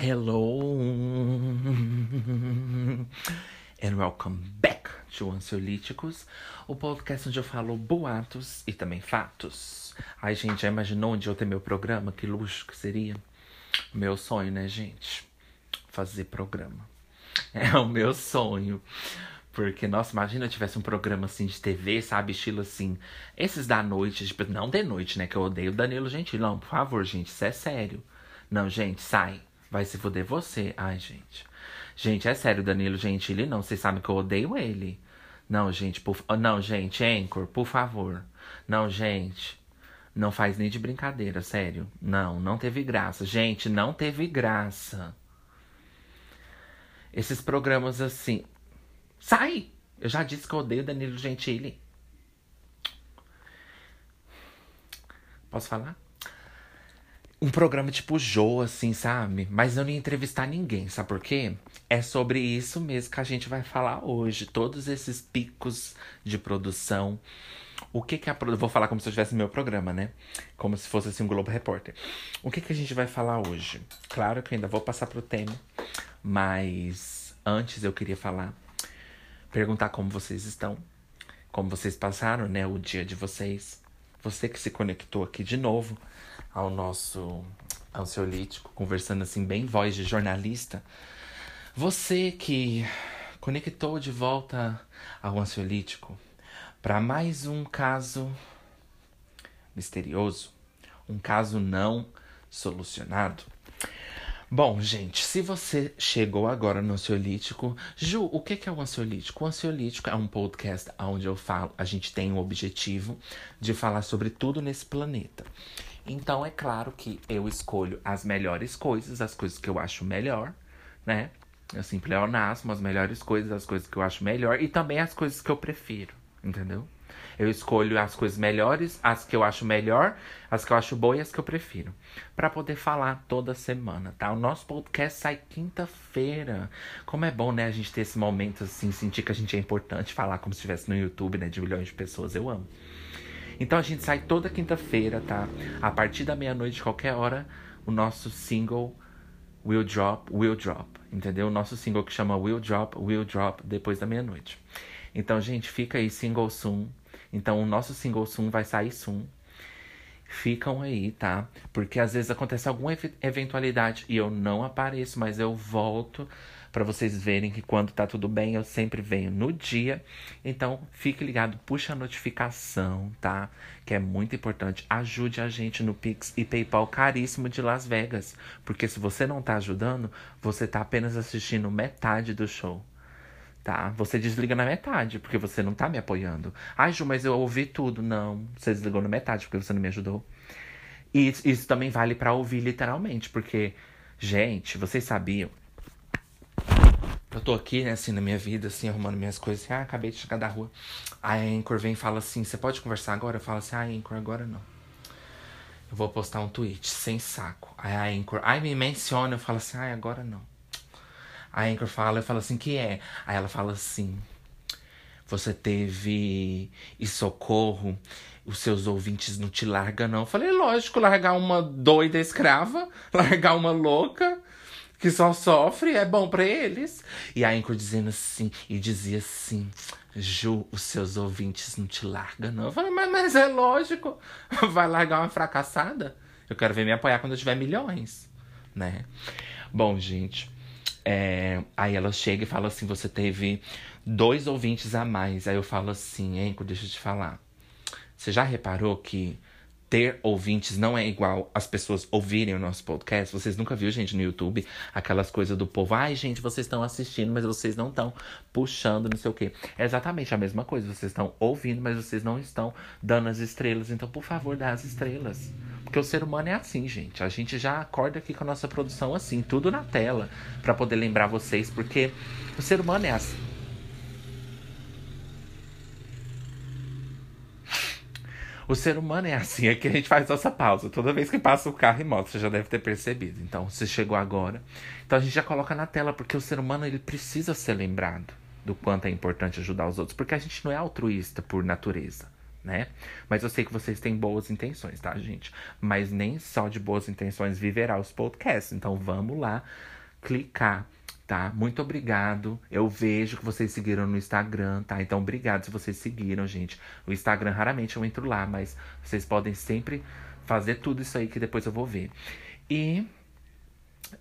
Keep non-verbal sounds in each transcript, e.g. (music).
Hello and welcome back to Ansiolíticos, o podcast onde eu falo boatos e também fatos. Ai, gente, já imaginou onde eu ter meu programa? Que luxo que seria? Meu sonho, né, gente? Fazer programa. É o meu sonho. Porque, nossa, imagina eu tivesse um programa assim de TV, sabe? Estilo assim. Esses da noite, tipo, não de noite, né? Que eu odeio o Danilo Gentili. Não, por favor, gente, isso é sério. Não, gente, sai. Vai se fuder você. Ai, gente. Gente, é sério, Danilo Gentili, não. Vocês sabem que eu odeio ele. Não, gente, por... não, gente, Anchor, por favor. Não, gente. Não faz nem de brincadeira, sério. Não, não teve graça. Gente, não teve graça. Esses programas assim. Sai! Eu já disse que eu odeio Danilo Gentili. Posso falar? Um programa tipo Jô, assim, sabe? Mas eu não ia entrevistar ninguém, sabe por quê? É sobre isso mesmo que a gente vai falar hoje. Todos esses picos de produção. O que que a Vou falar como se eu estivesse no meu programa, né? Como se fosse assim um Globo Repórter. O que que a gente vai falar hoje? Claro que eu ainda vou passar pro tema. Mas antes eu queria falar. Perguntar como vocês estão. Como vocês passaram, né? O dia de vocês. Você que se conectou aqui de novo ao nosso ansiolítico, conversando assim, bem voz de jornalista. Você que conectou de volta ao ansiolítico para mais um caso misterioso, um caso não solucionado. Bom, gente, se você chegou agora no ansiolítico, Ju, o que é o ansiolítico? O ansiolítico é um podcast onde eu falo, a gente tem o objetivo de falar sobre tudo nesse planeta. Então é claro que eu escolho as melhores coisas, as coisas que eu acho melhor, né? Assim, pleonasmo, as melhores coisas, as coisas que eu acho melhor e também as coisas que eu prefiro, entendeu? Eu escolho as coisas melhores, as que eu acho melhor, as que eu acho boas e as que eu prefiro. para poder falar toda semana, tá? O nosso podcast sai quinta-feira. Como é bom, né, a gente ter esse momento assim, sentir que a gente é importante, falar como se estivesse no YouTube, né, de milhões de pessoas. Eu amo. Então a gente sai toda quinta-feira, tá? A partir da meia-noite, qualquer hora, o nosso single Will Drop, Will Drop. Entendeu? O nosso single que chama Will Drop, Will Drop depois da meia-noite. Então, gente, fica aí, single soon. Então, o nosso single soon vai sair soon. Ficam aí, tá? Porque às vezes acontece alguma eventualidade e eu não apareço, mas eu volto para vocês verem que quando tá tudo bem, eu sempre venho no dia. Então, fique ligado, puxa a notificação, tá? Que é muito importante. Ajude a gente no Pix e PayPal caríssimo de Las Vegas, porque se você não tá ajudando, você tá apenas assistindo metade do show. Tá? Você desliga na metade, porque você não tá me apoiando. Ai, Ju, mas eu ouvi tudo. Não, você desligou na metade, porque você não me ajudou. E isso também vale para ouvir literalmente, porque, gente, vocês sabiam eu tô aqui, né, assim, na minha vida, assim, arrumando minhas coisas. Assim, ah, acabei de chegar da rua. Aí a Anchor vem e fala assim: Você pode conversar agora? Eu falo assim: Ah, Anchor, agora não. Eu vou postar um tweet, sem saco. Aí a Anchor, aí me menciona, eu falo assim: Ah, agora não. A Anchor fala, eu falo assim: Que é? Aí ela fala assim: Você teve e socorro, os seus ouvintes não te largam, não. Eu falei: Lógico, largar uma doida escrava, (laughs) largar uma louca que só sofre é bom para eles. E a Anchor dizendo assim, e dizia assim: Ju, os seus ouvintes não te largam, não. Eu falei, mas, mas é lógico, (laughs) vai largar uma fracassada? Eu quero ver me apoiar quando eu tiver milhões, né? Bom, gente, é... aí ela chega e fala assim: você teve dois ouvintes a mais. Aí eu falo assim, Anchor, deixa eu te falar. Você já reparou que ter ouvintes não é igual as pessoas ouvirem o nosso podcast. Vocês nunca viram, gente, no YouTube, aquelas coisas do povo. Ai, gente, vocês estão assistindo, mas vocês não estão puxando, não sei o quê. É exatamente a mesma coisa. Vocês estão ouvindo, mas vocês não estão dando as estrelas. Então, por favor, dá as estrelas. Porque o ser humano é assim, gente. A gente já acorda aqui com a nossa produção assim, tudo na tela, para poder lembrar vocês, porque o ser humano é assim. O ser humano é assim, é que a gente faz nossa pausa. Toda vez que passa o carro e moto, você já deve ter percebido. Então, se chegou agora. Então a gente já coloca na tela, porque o ser humano ele precisa ser lembrado do quanto é importante ajudar os outros. Porque a gente não é altruísta por natureza, né? Mas eu sei que vocês têm boas intenções, tá, gente? Mas nem só de boas intenções viverá os podcasts. Então vamos lá clicar, tá? Muito obrigado. Eu vejo que vocês seguiram no Instagram, tá? Então obrigado se vocês seguiram, gente. O Instagram raramente eu entro lá, mas vocês podem sempre fazer tudo isso aí que depois eu vou ver. E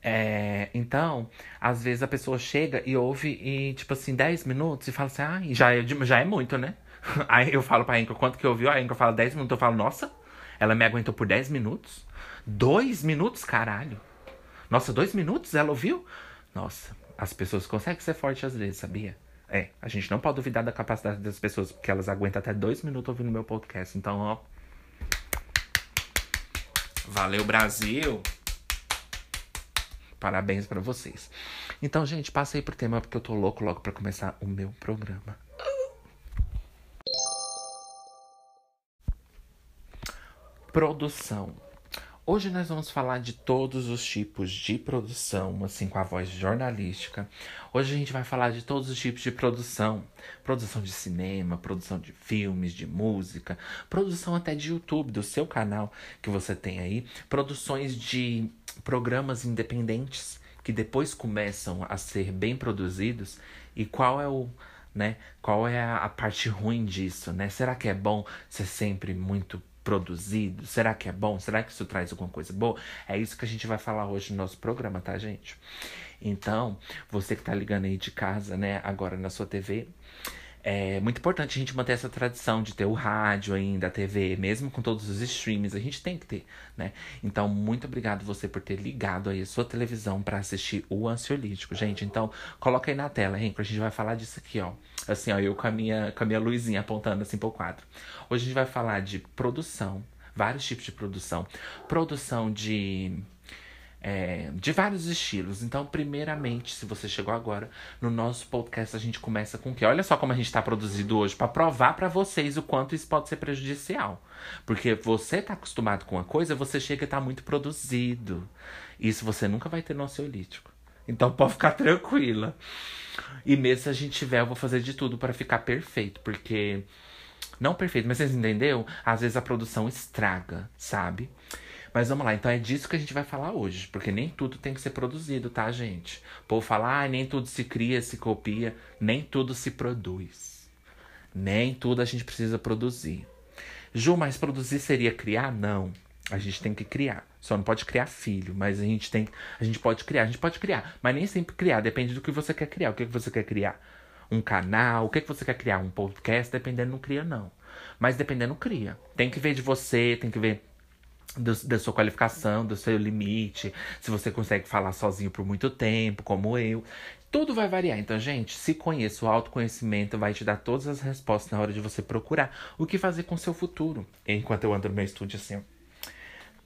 é, então, às vezes a pessoa chega e ouve e, tipo assim, 10 minutos e fala assim, ah, já é, já é muito, né? (laughs) Aí eu falo pra Anchor quanto que eu ouvi, a Anchor fala 10 minutos, eu falo, nossa, ela me aguentou por 10 minutos? Dois minutos, caralho. Nossa, dois minutos ela ouviu? Nossa, as pessoas conseguem ser fortes às vezes, sabia? É, a gente não pode duvidar da capacidade das pessoas, porque elas aguentam até dois minutos ouvindo meu podcast. Então, ó. Valeu, Brasil! Parabéns para vocês. Então, gente, passei pro tema porque eu tô louco logo para começar o meu programa. Produção. Hoje nós vamos falar de todos os tipos de produção, assim com a voz jornalística. Hoje a gente vai falar de todos os tipos de produção: produção de cinema, produção de filmes, de música, produção até de YouTube, do seu canal que você tem aí, produções de programas independentes que depois começam a ser bem produzidos e qual é o né? Qual é a, a parte ruim disso, né? Será que é bom ser sempre muito produzido? Será que é bom? Será que isso traz alguma coisa boa? É isso que a gente vai falar hoje no nosso programa, tá, gente? Então, você que tá ligando aí de casa, né, agora na sua TV, é muito importante a gente manter essa tradição de ter o rádio ainda, a TV, mesmo com todos os streams, a gente tem que ter, né? Então, muito obrigado você por ter ligado aí a sua televisão para assistir o Ansiolítico, gente. Então, coloca aí na tela, hein, que a gente vai falar disso aqui, ó. Assim, ó, eu com a minha, com a minha luzinha apontando assim pro quadro. Hoje a gente vai falar de produção, vários tipos de produção. Produção de é, de vários estilos. Então, primeiramente, se você chegou agora, no nosso podcast a gente começa com o quê? Olha só como a gente está produzido hoje para provar para vocês o quanto isso pode ser prejudicial. Porque você tá acostumado com uma coisa, você chega e tá muito produzido. Isso você nunca vai ter no ansiolítico. Então pode ficar tranquila. E mesmo se a gente tiver, eu vou fazer de tudo para ficar perfeito, porque não perfeito, mas vocês entenderam? Às vezes a produção estraga, sabe? Mas vamos lá, então é disso que a gente vai falar hoje, porque nem tudo tem que ser produzido, tá, gente? O povo fala, ah, nem tudo se cria, se copia, nem tudo se produz. Nem tudo a gente precisa produzir. Ju, mas produzir seria criar? Não. A gente tem que criar. Só não pode criar filho, mas a gente tem, a gente pode criar, a gente pode criar, mas nem sempre criar, depende do que você quer criar. O que, que você quer criar? Um canal, o que, que você quer criar? Um podcast, dependendo não cria não. Mas dependendo cria. Tem que ver de você, tem que ver do, da sua qualificação, do seu limite, se você consegue falar sozinho por muito tempo, como eu. Tudo vai variar. Então, gente, se conheça, o autoconhecimento vai te dar todas as respostas na hora de você procurar o que fazer com o seu futuro. Enquanto eu ando no meu estúdio assim.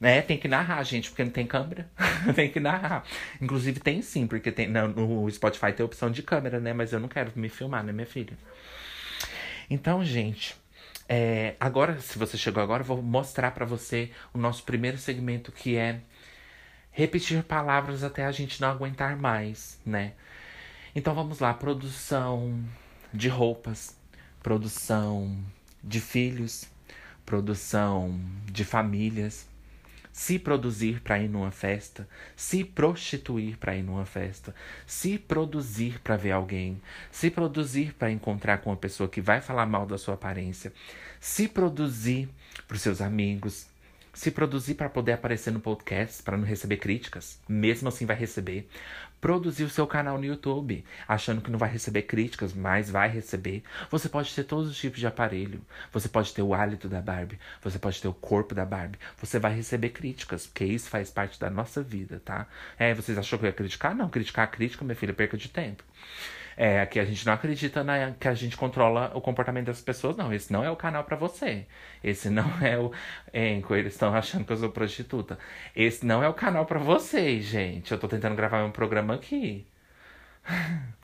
É, tem que narrar, gente, porque não tem câmera. (laughs) tem que narrar. Inclusive tem sim, porque tem, no, Spotify tem opção de câmera, né? Mas eu não quero me filmar, né, minha filha? Então, gente, é, agora, se você chegou agora, eu vou mostrar para você o nosso primeiro segmento que é repetir palavras até a gente não aguentar mais, né? Então vamos lá, produção de roupas, produção de filhos, produção de famílias, se produzir para ir numa festa, se prostituir para ir numa festa, se produzir para ver alguém, se produzir para encontrar com uma pessoa que vai falar mal da sua aparência, se produzir para os seus amigos, se produzir para poder aparecer no podcast, para não receber críticas, mesmo assim vai receber. Produzir o seu canal no YouTube, achando que não vai receber críticas, mas vai receber. Você pode ter todos os tipos de aparelho. Você pode ter o hálito da Barbie, você pode ter o corpo da Barbie. Você vai receber críticas, porque isso faz parte da nossa vida, tá? É, vocês achou que eu ia criticar? Não, criticar a crítica, minha filha, perca de tempo. É, que a gente não acredita na, que a gente controla o comportamento das pessoas, não. Esse não é o canal para você. Esse não (laughs) é o. Enco, eles estão achando que eu sou prostituta. Esse não é o canal para vocês, gente. Eu tô tentando gravar um programa aqui. (laughs)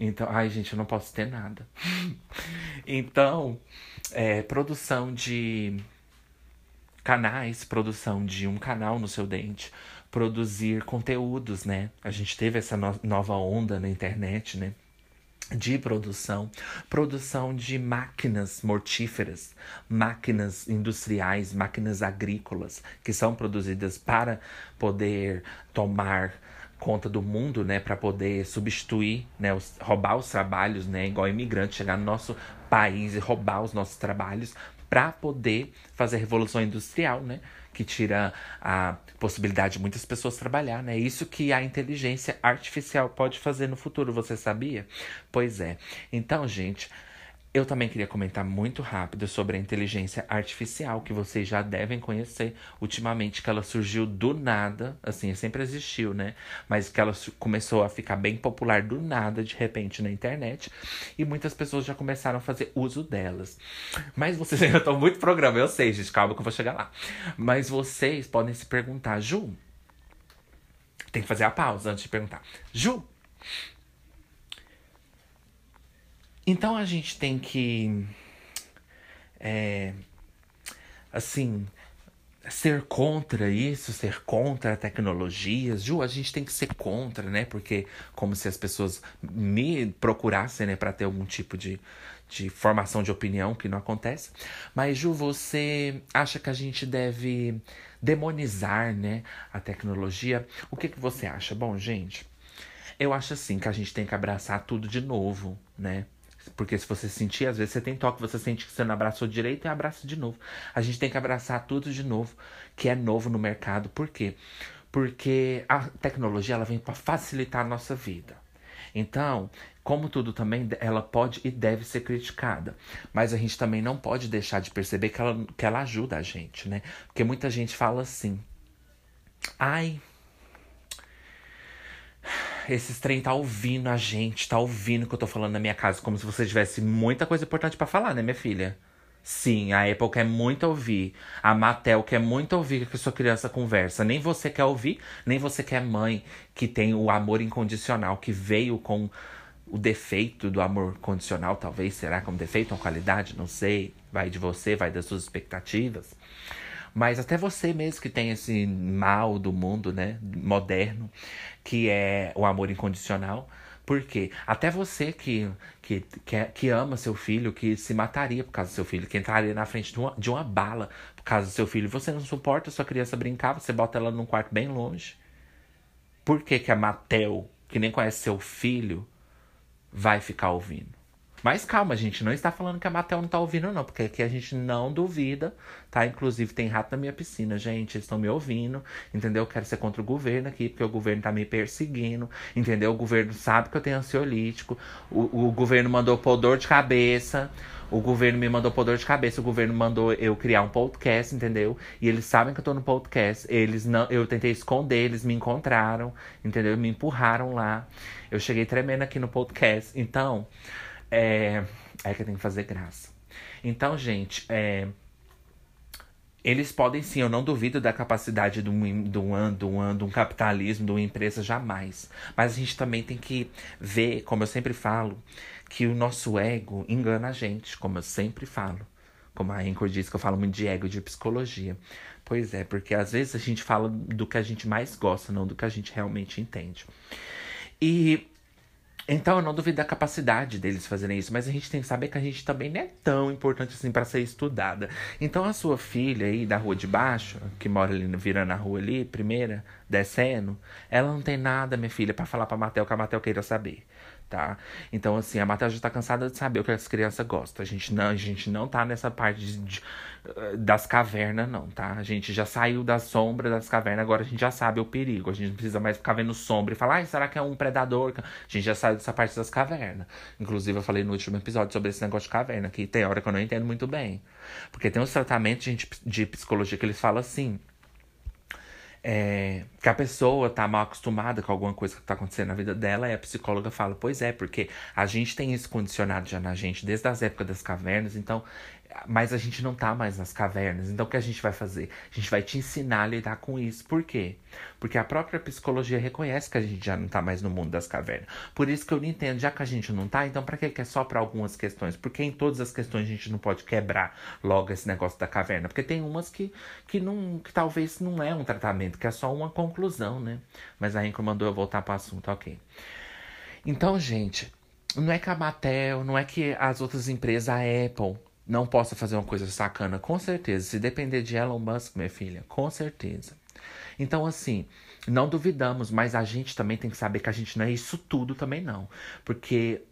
Então, ai, gente, eu não posso ter nada. (laughs) então, é, produção de canais, produção de um canal no seu dente, produzir conteúdos, né? A gente teve essa no nova onda na internet, né? de produção, produção de máquinas mortíferas, máquinas industriais, máquinas agrícolas, que são produzidas para poder tomar conta do mundo, né, para poder substituir, né, os, roubar os trabalhos, né, igual imigrante chegar no nosso país e roubar os nossos trabalhos para poder fazer a revolução industrial, né? Que tira a possibilidade de muitas pessoas trabalhar, né? Isso que a inteligência artificial pode fazer no futuro, você sabia? Pois é. Então, gente, eu também queria comentar muito rápido sobre a inteligência artificial, que vocês já devem conhecer ultimamente, que ela surgiu do nada, assim, sempre existiu, né? Mas que ela começou a ficar bem popular do nada, de repente, na internet, e muitas pessoas já começaram a fazer uso delas. Mas vocês (laughs) ainda estão muito programa, eu sei, gente, calma que eu vou chegar lá. Mas vocês podem se perguntar, Ju, tem que fazer a pausa antes de perguntar. Ju, então a gente tem que. É, assim. Ser contra isso, ser contra tecnologias. Ju, a gente tem que ser contra, né? Porque, como se as pessoas me procurassem, né, para ter algum tipo de, de formação de opinião, que não acontece. Mas, Ju, você acha que a gente deve demonizar, né, a tecnologia? O que, que você acha? Bom, gente, eu acho assim que a gente tem que abraçar tudo de novo, né? Porque se você sentir, às vezes você tem toque, você sente que você não abraçou direito e abraça de novo. A gente tem que abraçar tudo de novo, que é novo no mercado. Por quê? Porque a tecnologia ela vem para facilitar a nossa vida. Então, como tudo também, ela pode e deve ser criticada. Mas a gente também não pode deixar de perceber que ela, que ela ajuda a gente, né? Porque muita gente fala assim. Ai, esses trem tá ouvindo a gente, tá ouvindo o que eu tô falando na minha casa, como se você tivesse muita coisa importante para falar, né, minha filha? Sim, a Apple quer muito ouvir. A Mattel quer muito ouvir que sua criança conversa. Nem você quer ouvir, nem você quer mãe que tem o amor incondicional, que veio com o defeito do amor condicional, talvez. Será como defeito ou qualidade? Não sei. Vai de você, vai das suas expectativas. Mas até você mesmo que tem esse mal do mundo, né, moderno, que é o amor incondicional. Porque até você que, que, que, é, que, ama seu filho, que se mataria por causa do seu filho, que entraria na frente de uma, de uma bala por causa do seu filho, você não suporta sua criança brincar, você bota ela num quarto bem longe. Por que, que a Matel, que nem conhece seu filho, vai ficar ouvindo? Mas calma, a gente não está falando que a Matel não tá ouvindo, não, porque aqui a gente não duvida, tá? Inclusive tem rato na minha piscina, gente. Eles estão me ouvindo, entendeu? Eu quero ser contra o governo aqui, porque o governo tá me perseguindo, entendeu? O governo sabe que eu tenho ansiolítico, o, o governo mandou pôr dor de cabeça. O governo me mandou pôr dor de cabeça, o governo mandou eu criar um podcast, entendeu? E eles sabem que eu tô no podcast. Eles não, eu tentei esconder, eles me encontraram, entendeu? Me empurraram lá. Eu cheguei tremendo aqui no podcast. Então, é, é que tem que fazer graça. Então, gente, é, eles podem sim, eu não duvido da capacidade de um, de, de um capitalismo, de uma empresa, jamais. Mas a gente também tem que ver, como eu sempre falo, que o nosso ego engana a gente, como eu sempre falo. Como a Anchor diz que eu falo muito de ego e de psicologia. Pois é, porque às vezes a gente fala do que a gente mais gosta, não do que a gente realmente entende. E então eu não duvido da capacidade deles fazerem isso, mas a gente tem que saber que a gente também não é tão importante assim para ser estudada. Então a sua filha aí da rua de baixo, que mora ali virando a rua ali, primeira, descendo, ela não tem nada, minha filha, para falar pra Matel que a Matel queira saber tá? Então, assim, a Matheus já tá cansada de saber o que as crianças gostam. A gente não, a gente não tá nessa parte de, de, eh, das cavernas, não, tá? A gente já saiu da sombra das cavernas, agora a gente já sabe o perigo. A gente não precisa mais ficar vendo sombra e falar, ai, será que é um predador? A gente já saiu dessa parte das cavernas. Inclusive, eu falei no último episódio sobre esse negócio de caverna, que tem hora que eu não entendo muito bem. Porque tem uns tratamentos de, de psicologia que eles falam assim é, que a pessoa tá mal acostumada com alguma coisa que tá acontecendo na vida dela, e a psicóloga fala: Pois é, porque a gente tem isso condicionado já na gente desde as épocas das cavernas, então mas a gente não tá mais nas cavernas. Então o que a gente vai fazer? A gente vai te ensinar a lidar com isso. Por quê? Porque a própria psicologia reconhece que a gente já não tá mais no mundo das cavernas. Por isso que eu não entendo, já que a gente não tá, então para que é só para algumas questões? Porque em todas as questões a gente não pode quebrar logo esse negócio da caverna, porque tem umas que que não que talvez não é um tratamento, que é só uma conclusão, né? Mas a Henrique mandou eu voltar para o assunto, OK. Então, gente, não é que a Mattel, não é que as outras empresas, a Apple, não possa fazer uma coisa sacana. Com certeza. Se depender de Elon Musk, minha filha, com certeza. Então, assim, não duvidamos, mas a gente também tem que saber que a gente não é isso tudo também, não. Porque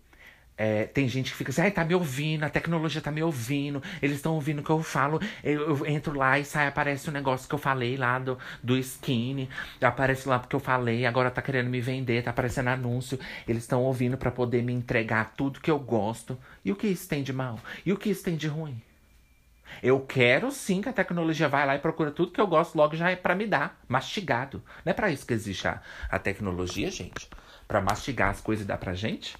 é, tem gente que fica assim, ai, tá me ouvindo, a tecnologia tá me ouvindo, eles estão ouvindo o que eu falo. Eu, eu, entro lá e sai, aparece o um negócio que eu falei lá do, do skinny, aparece lá porque eu falei, agora tá querendo me vender, tá aparecendo anúncio. Eles estão ouvindo para poder me entregar tudo que eu gosto. E o que isso tem de mal? E o que isso tem de ruim? Eu quero sim que a tecnologia vai lá e procura tudo que eu gosto logo já é para me dar, mastigado. Não é para isso que existe a, a tecnologia, gente. Para mastigar as coisas e dar pra gente.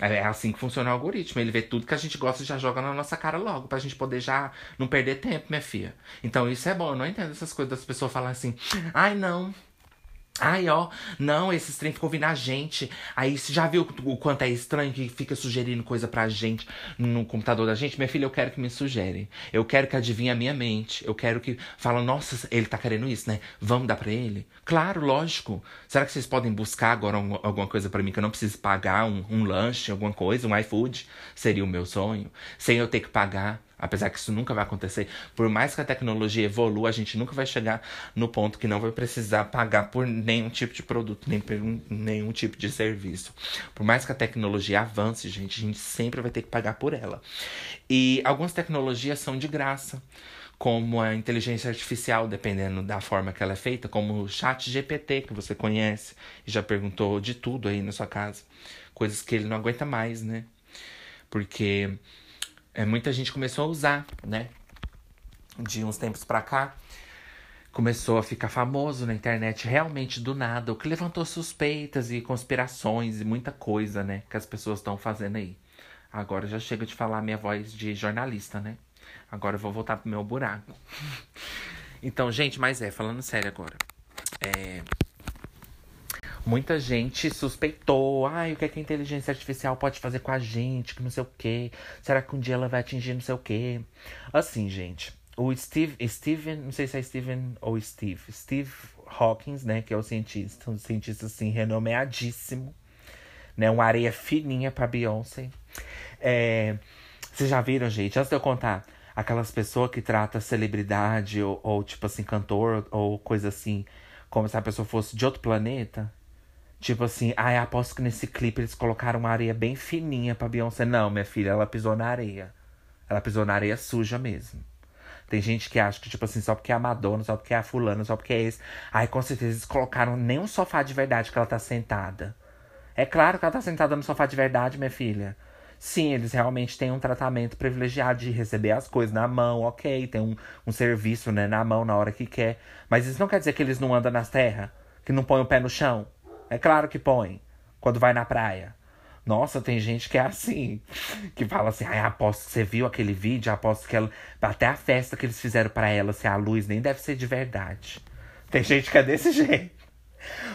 É, é assim que funciona o algoritmo. Ele vê tudo que a gente gosta e já joga na nossa cara logo, pra gente poder já não perder tempo, minha filha. Então isso é bom. Eu não entendo essas coisas das pessoas falarem assim, ai não. Ai, ó, não, esses trem ficam ouvindo a gente. Aí você já viu o quanto é estranho que fica sugerindo coisa pra gente no computador da gente? Minha filha, eu quero que me sugere. Eu quero que adivinhe a minha mente. Eu quero que fala, nossa, ele tá querendo isso, né? Vamos dar pra ele? Claro, lógico. Será que vocês podem buscar agora um, alguma coisa para mim que eu não precise pagar? Um, um lanche, alguma coisa, um iFood? Seria o meu sonho. Sem eu ter que pagar. Apesar que isso nunca vai acontecer. Por mais que a tecnologia evolua, a gente nunca vai chegar no ponto que não vai precisar pagar por nenhum tipo de produto, nem por nenhum tipo de serviço. Por mais que a tecnologia avance, gente, a gente sempre vai ter que pagar por ela. E algumas tecnologias são de graça como a inteligência artificial, dependendo da forma que ela é feita, como o chat GPT, que você conhece e já perguntou de tudo aí na sua casa. Coisas que ele não aguenta mais, né? Porque é, muita gente começou a usar, né? De uns tempos pra cá, começou a ficar famoso na internet realmente do nada, o que levantou suspeitas e conspirações e muita coisa, né? Que as pessoas estão fazendo aí. Agora já chega de falar minha voz de jornalista, né? Agora eu vou voltar pro meu buraco. (laughs) então, gente, mas é, falando sério agora. É, muita gente suspeitou. Ai, o que, é que a inteligência artificial pode fazer com a gente? Que não sei o quê. Será que um dia ela vai atingir não sei o quê? Assim, gente. O Steve, Steven, não sei se é Steven ou Steve. Steve Hawkins, né? Que é o cientista, um cientista assim, renomeadíssimo. Né, uma areia fininha pra Beyoncé. É, vocês já viram, gente? Antes de eu contar, aquelas pessoas que tratam celebridade ou, ou, tipo assim, cantor ou coisa assim, como se a pessoa fosse de outro planeta. Tipo assim, ai, ah, aposto que nesse clipe eles colocaram uma areia bem fininha pra Beyoncé. Não, minha filha, ela pisou na areia. Ela pisou na areia suja mesmo. Tem gente que acha que, tipo assim, só porque é a Madonna, só porque é a fulana, só porque é esse. Ai, com certeza eles colocaram nem um sofá de verdade que ela tá sentada. É claro que ela tá sentada no sofá de verdade, minha filha. Sim, eles realmente têm um tratamento privilegiado de receber as coisas na mão, ok. Tem um, um serviço, né, na mão na hora que quer. Mas isso não quer dizer que eles não andam nas terras? Que não põem o pé no chão? É claro que põe. Quando vai na praia. Nossa, tem gente que é assim. Que fala assim, ai, aposto que você viu aquele vídeo, aposto que ela. Até a festa que eles fizeram para ela, assim, a luz nem deve ser de verdade. Tem gente que é desse (laughs) jeito.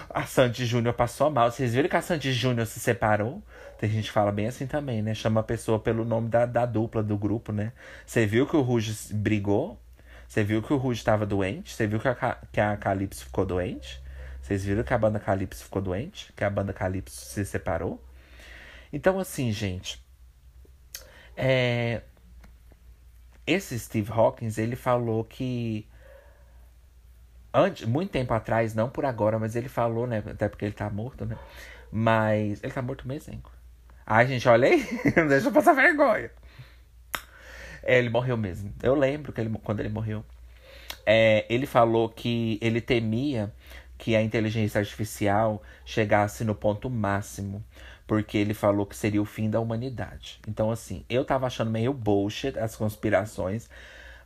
A Sandy Júnior passou mal. Vocês viram que a Sandy Júnior se separou? Tem gente que fala bem assim também, né? Chama a pessoa pelo nome da, da dupla, do grupo, né? Você viu que o Ruge brigou? Você viu que o Ruge estava doente? Você viu que a, que a Calypso ficou doente? Vocês viram que a banda Calypso ficou doente? Que a banda Calypso se separou? Então, assim, gente. É... Esse Steve Hawkins, ele falou que. Antes, muito tempo atrás, não por agora, mas ele falou, né? Até porque ele tá morto, né? Mas. Ele tá morto mesmo. Ai, gente, olha aí. (laughs) Deixa eu passar vergonha. É, ele morreu mesmo. Eu lembro que ele, quando ele morreu. É, ele falou que ele temia que a inteligência artificial chegasse no ponto máximo, porque ele falou que seria o fim da humanidade. Então, assim, eu tava achando meio bullshit as conspirações,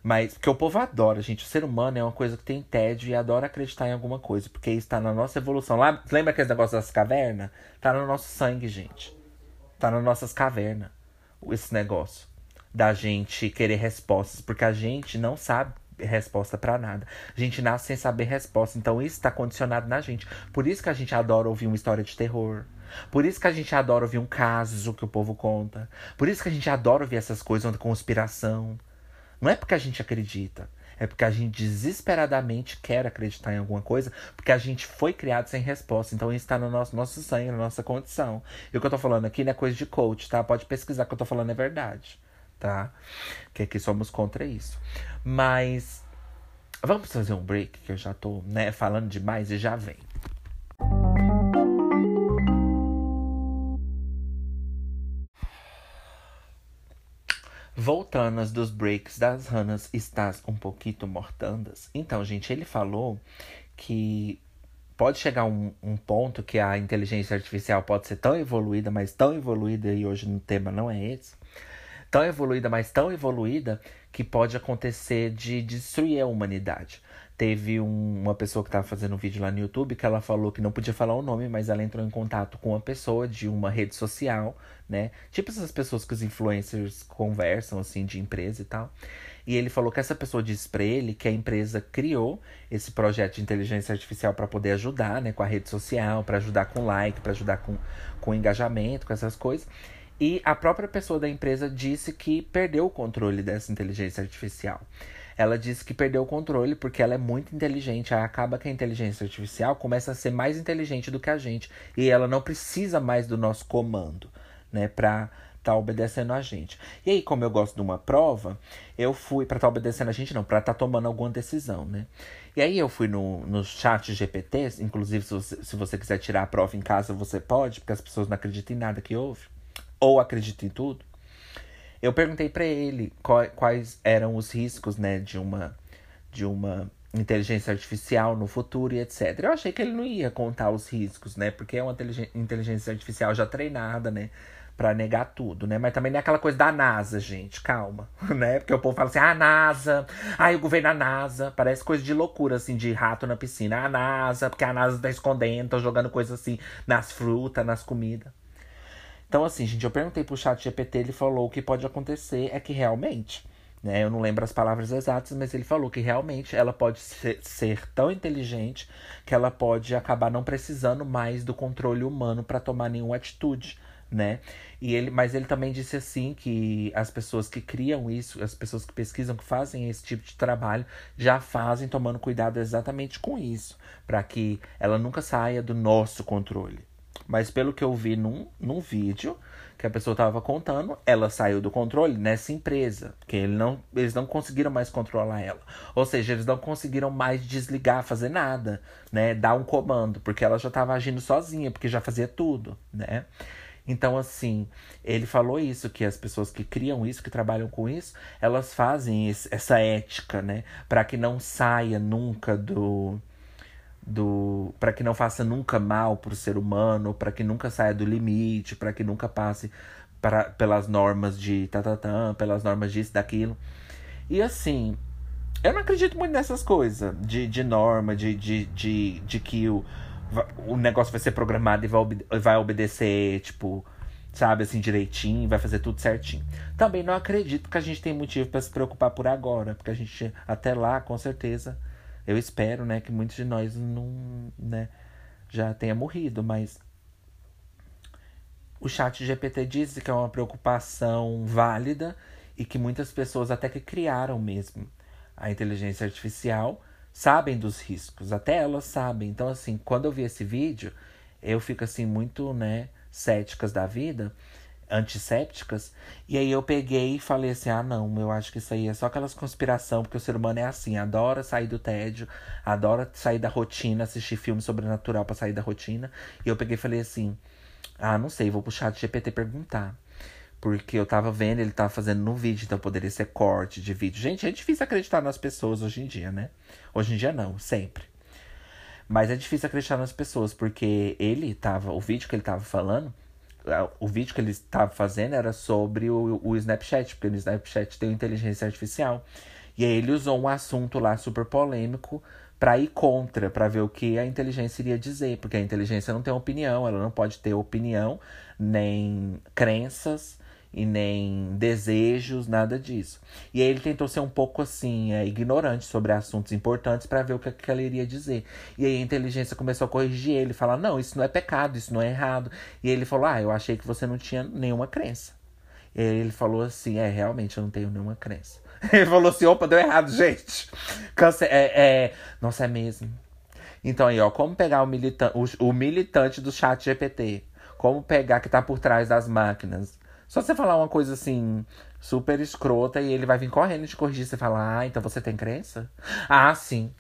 mas porque o povo adora, gente. O ser humano é uma coisa que tem tédio e adora acreditar em alguma coisa, porque está na nossa evolução. Lá, lembra aquele negócio das cavernas? Tá no nosso sangue, gente. Tá nas nossas cavernas. Esse negócio da gente querer respostas, porque a gente não sabe resposta para nada. A gente nasce sem saber resposta, então isso está condicionado na gente. Por isso que a gente adora ouvir uma história de terror. Por isso que a gente adora ouvir um caso que o povo conta. Por isso que a gente adora ouvir essas coisas de conspiração. Não é porque a gente acredita. É porque a gente desesperadamente quer acreditar em alguma coisa, porque a gente foi criado sem resposta. Então isso está no nosso, nosso sangue, na nossa condição. E o que eu tô falando aqui não é coisa de coach, tá? Pode pesquisar que eu tô falando é verdade, tá? Que aqui somos contra isso. Mas vamos fazer um break, que eu já tô, né, falando demais e já vem. Voltando dos breaks das ranas, estás um pouquinho mortandas. Então, gente, ele falou que pode chegar um, um ponto que a inteligência artificial pode ser tão evoluída, mas tão evoluída, e hoje no tema não é esse, tão evoluída, mas tão evoluída, que pode acontecer de destruir a humanidade. Teve um, uma pessoa que estava fazendo um vídeo lá no YouTube que ela falou que não podia falar o nome, mas ela entrou em contato com uma pessoa de uma rede social, né? Tipo essas pessoas que os influencers conversam, assim, de empresa e tal. E ele falou que essa pessoa disse para ele que a empresa criou esse projeto de inteligência artificial para poder ajudar, né, com a rede social, para ajudar com like, para ajudar com, com engajamento, com essas coisas. E a própria pessoa da empresa disse que perdeu o controle dessa inteligência artificial. Ela disse que perdeu o controle porque ela é muito inteligente. Aí acaba que a inteligência artificial começa a ser mais inteligente do que a gente. E ela não precisa mais do nosso comando, né? Pra tá obedecendo a gente. E aí, como eu gosto de uma prova, eu fui para estar tá obedecendo a gente, não, para estar tá tomando alguma decisão, né? E aí eu fui no, no chat GPT, inclusive se você, se você quiser tirar a prova em casa, você pode, porque as pessoas não acreditam em nada que houve, ou acreditam em tudo. Eu perguntei para ele quais eram os riscos, né, de uma de uma inteligência artificial no futuro e etc. Eu achei que ele não ia contar os riscos, né? Porque é uma inteligência artificial já treinada, né? Pra negar tudo, né? Mas também não é aquela coisa da NASA, gente. Calma, (laughs) né? Porque o povo fala assim, ah, NASA. Ai, o governo da NASA. Parece coisa de loucura, assim, de rato na piscina. Ah, NASA, porque a NASA tá escondendo, tá jogando coisa assim nas frutas, nas comidas. Então, assim, gente, eu perguntei pro chat GPT, ele falou que pode acontecer é que realmente, né? Eu não lembro as palavras exatas, mas ele falou que realmente ela pode ser, ser tão inteligente que ela pode acabar não precisando mais do controle humano para tomar nenhuma atitude. Né? E ele, mas ele também disse assim que as pessoas que criam isso, as pessoas que pesquisam, que fazem esse tipo de trabalho, já fazem tomando cuidado exatamente com isso, para que ela nunca saia do nosso controle. Mas pelo que eu vi num, num vídeo que a pessoa estava contando, ela saiu do controle nessa empresa. Que ele não, eles não conseguiram mais controlar ela. Ou seja, eles não conseguiram mais desligar, fazer nada, né? Dar um comando, porque ela já estava agindo sozinha, porque já fazia tudo, né? Então, assim, ele falou isso, que as pessoas que criam isso, que trabalham com isso, elas fazem esse, essa ética, né? para que não saia nunca do, do para que não faça nunca mal para o ser humano, para que nunca saia do limite, para que nunca passe para, pelas normas de tatatã, pelas normas disso, daquilo. E assim, eu não acredito muito nessas coisas de, de norma, de, de, de, de que o, o negócio vai ser programado e vai, vai obedecer, tipo, sabe, assim, direitinho, vai fazer tudo certinho. Também não acredito que a gente tem motivo para se preocupar por agora, porque a gente, até lá, com certeza eu espero, né, que muitos de nós não, né, já tenha morrido, mas o chat GPT diz que é uma preocupação válida e que muitas pessoas até que criaram mesmo a inteligência artificial sabem dos riscos, até elas sabem. Então assim, quando eu vi esse vídeo, eu fico assim muito, né, céticas da vida antissépticas. E aí eu peguei e falei assim: ah, não, eu acho que isso aí é só aquelas conspiração, porque o ser humano é assim, adora sair do tédio, adora sair da rotina, assistir filme sobrenatural para sair da rotina. E eu peguei e falei assim: ah, não sei, vou puxar de GPT perguntar. Porque eu tava vendo, ele tava fazendo no vídeo, então poderia ser corte de vídeo. Gente, é difícil acreditar nas pessoas hoje em dia, né? Hoje em dia não, sempre. Mas é difícil acreditar nas pessoas, porque ele tava. O vídeo que ele tava falando o vídeo que ele estava fazendo era sobre o, o Snapchat, porque no Snapchat tem inteligência artificial. E aí ele usou um assunto lá super polêmico para ir contra, para ver o que a inteligência iria dizer, porque a inteligência não tem opinião, ela não pode ter opinião, nem crenças, e nem desejos, nada disso. E aí ele tentou ser um pouco assim, é, ignorante sobre assuntos importantes para ver o que, que ela iria dizer. E aí a inteligência começou a corrigir ele, falar: não, isso não é pecado, isso não é errado. E ele falou: ah, eu achei que você não tinha nenhuma crença. E aí ele falou assim: é, realmente eu não tenho nenhuma crença. (laughs) Ele falou assim: opa, deu errado, gente. (laughs) É, é... Nossa, é mesmo. Então aí, ó, como pegar o, milita o, o militante do chat GPT? Como pegar que tá por trás das máquinas? Só você falar uma coisa assim, super escrota, e ele vai vir correndo te corrigir. Você fala, ah, então você tem crença? Ah, sim.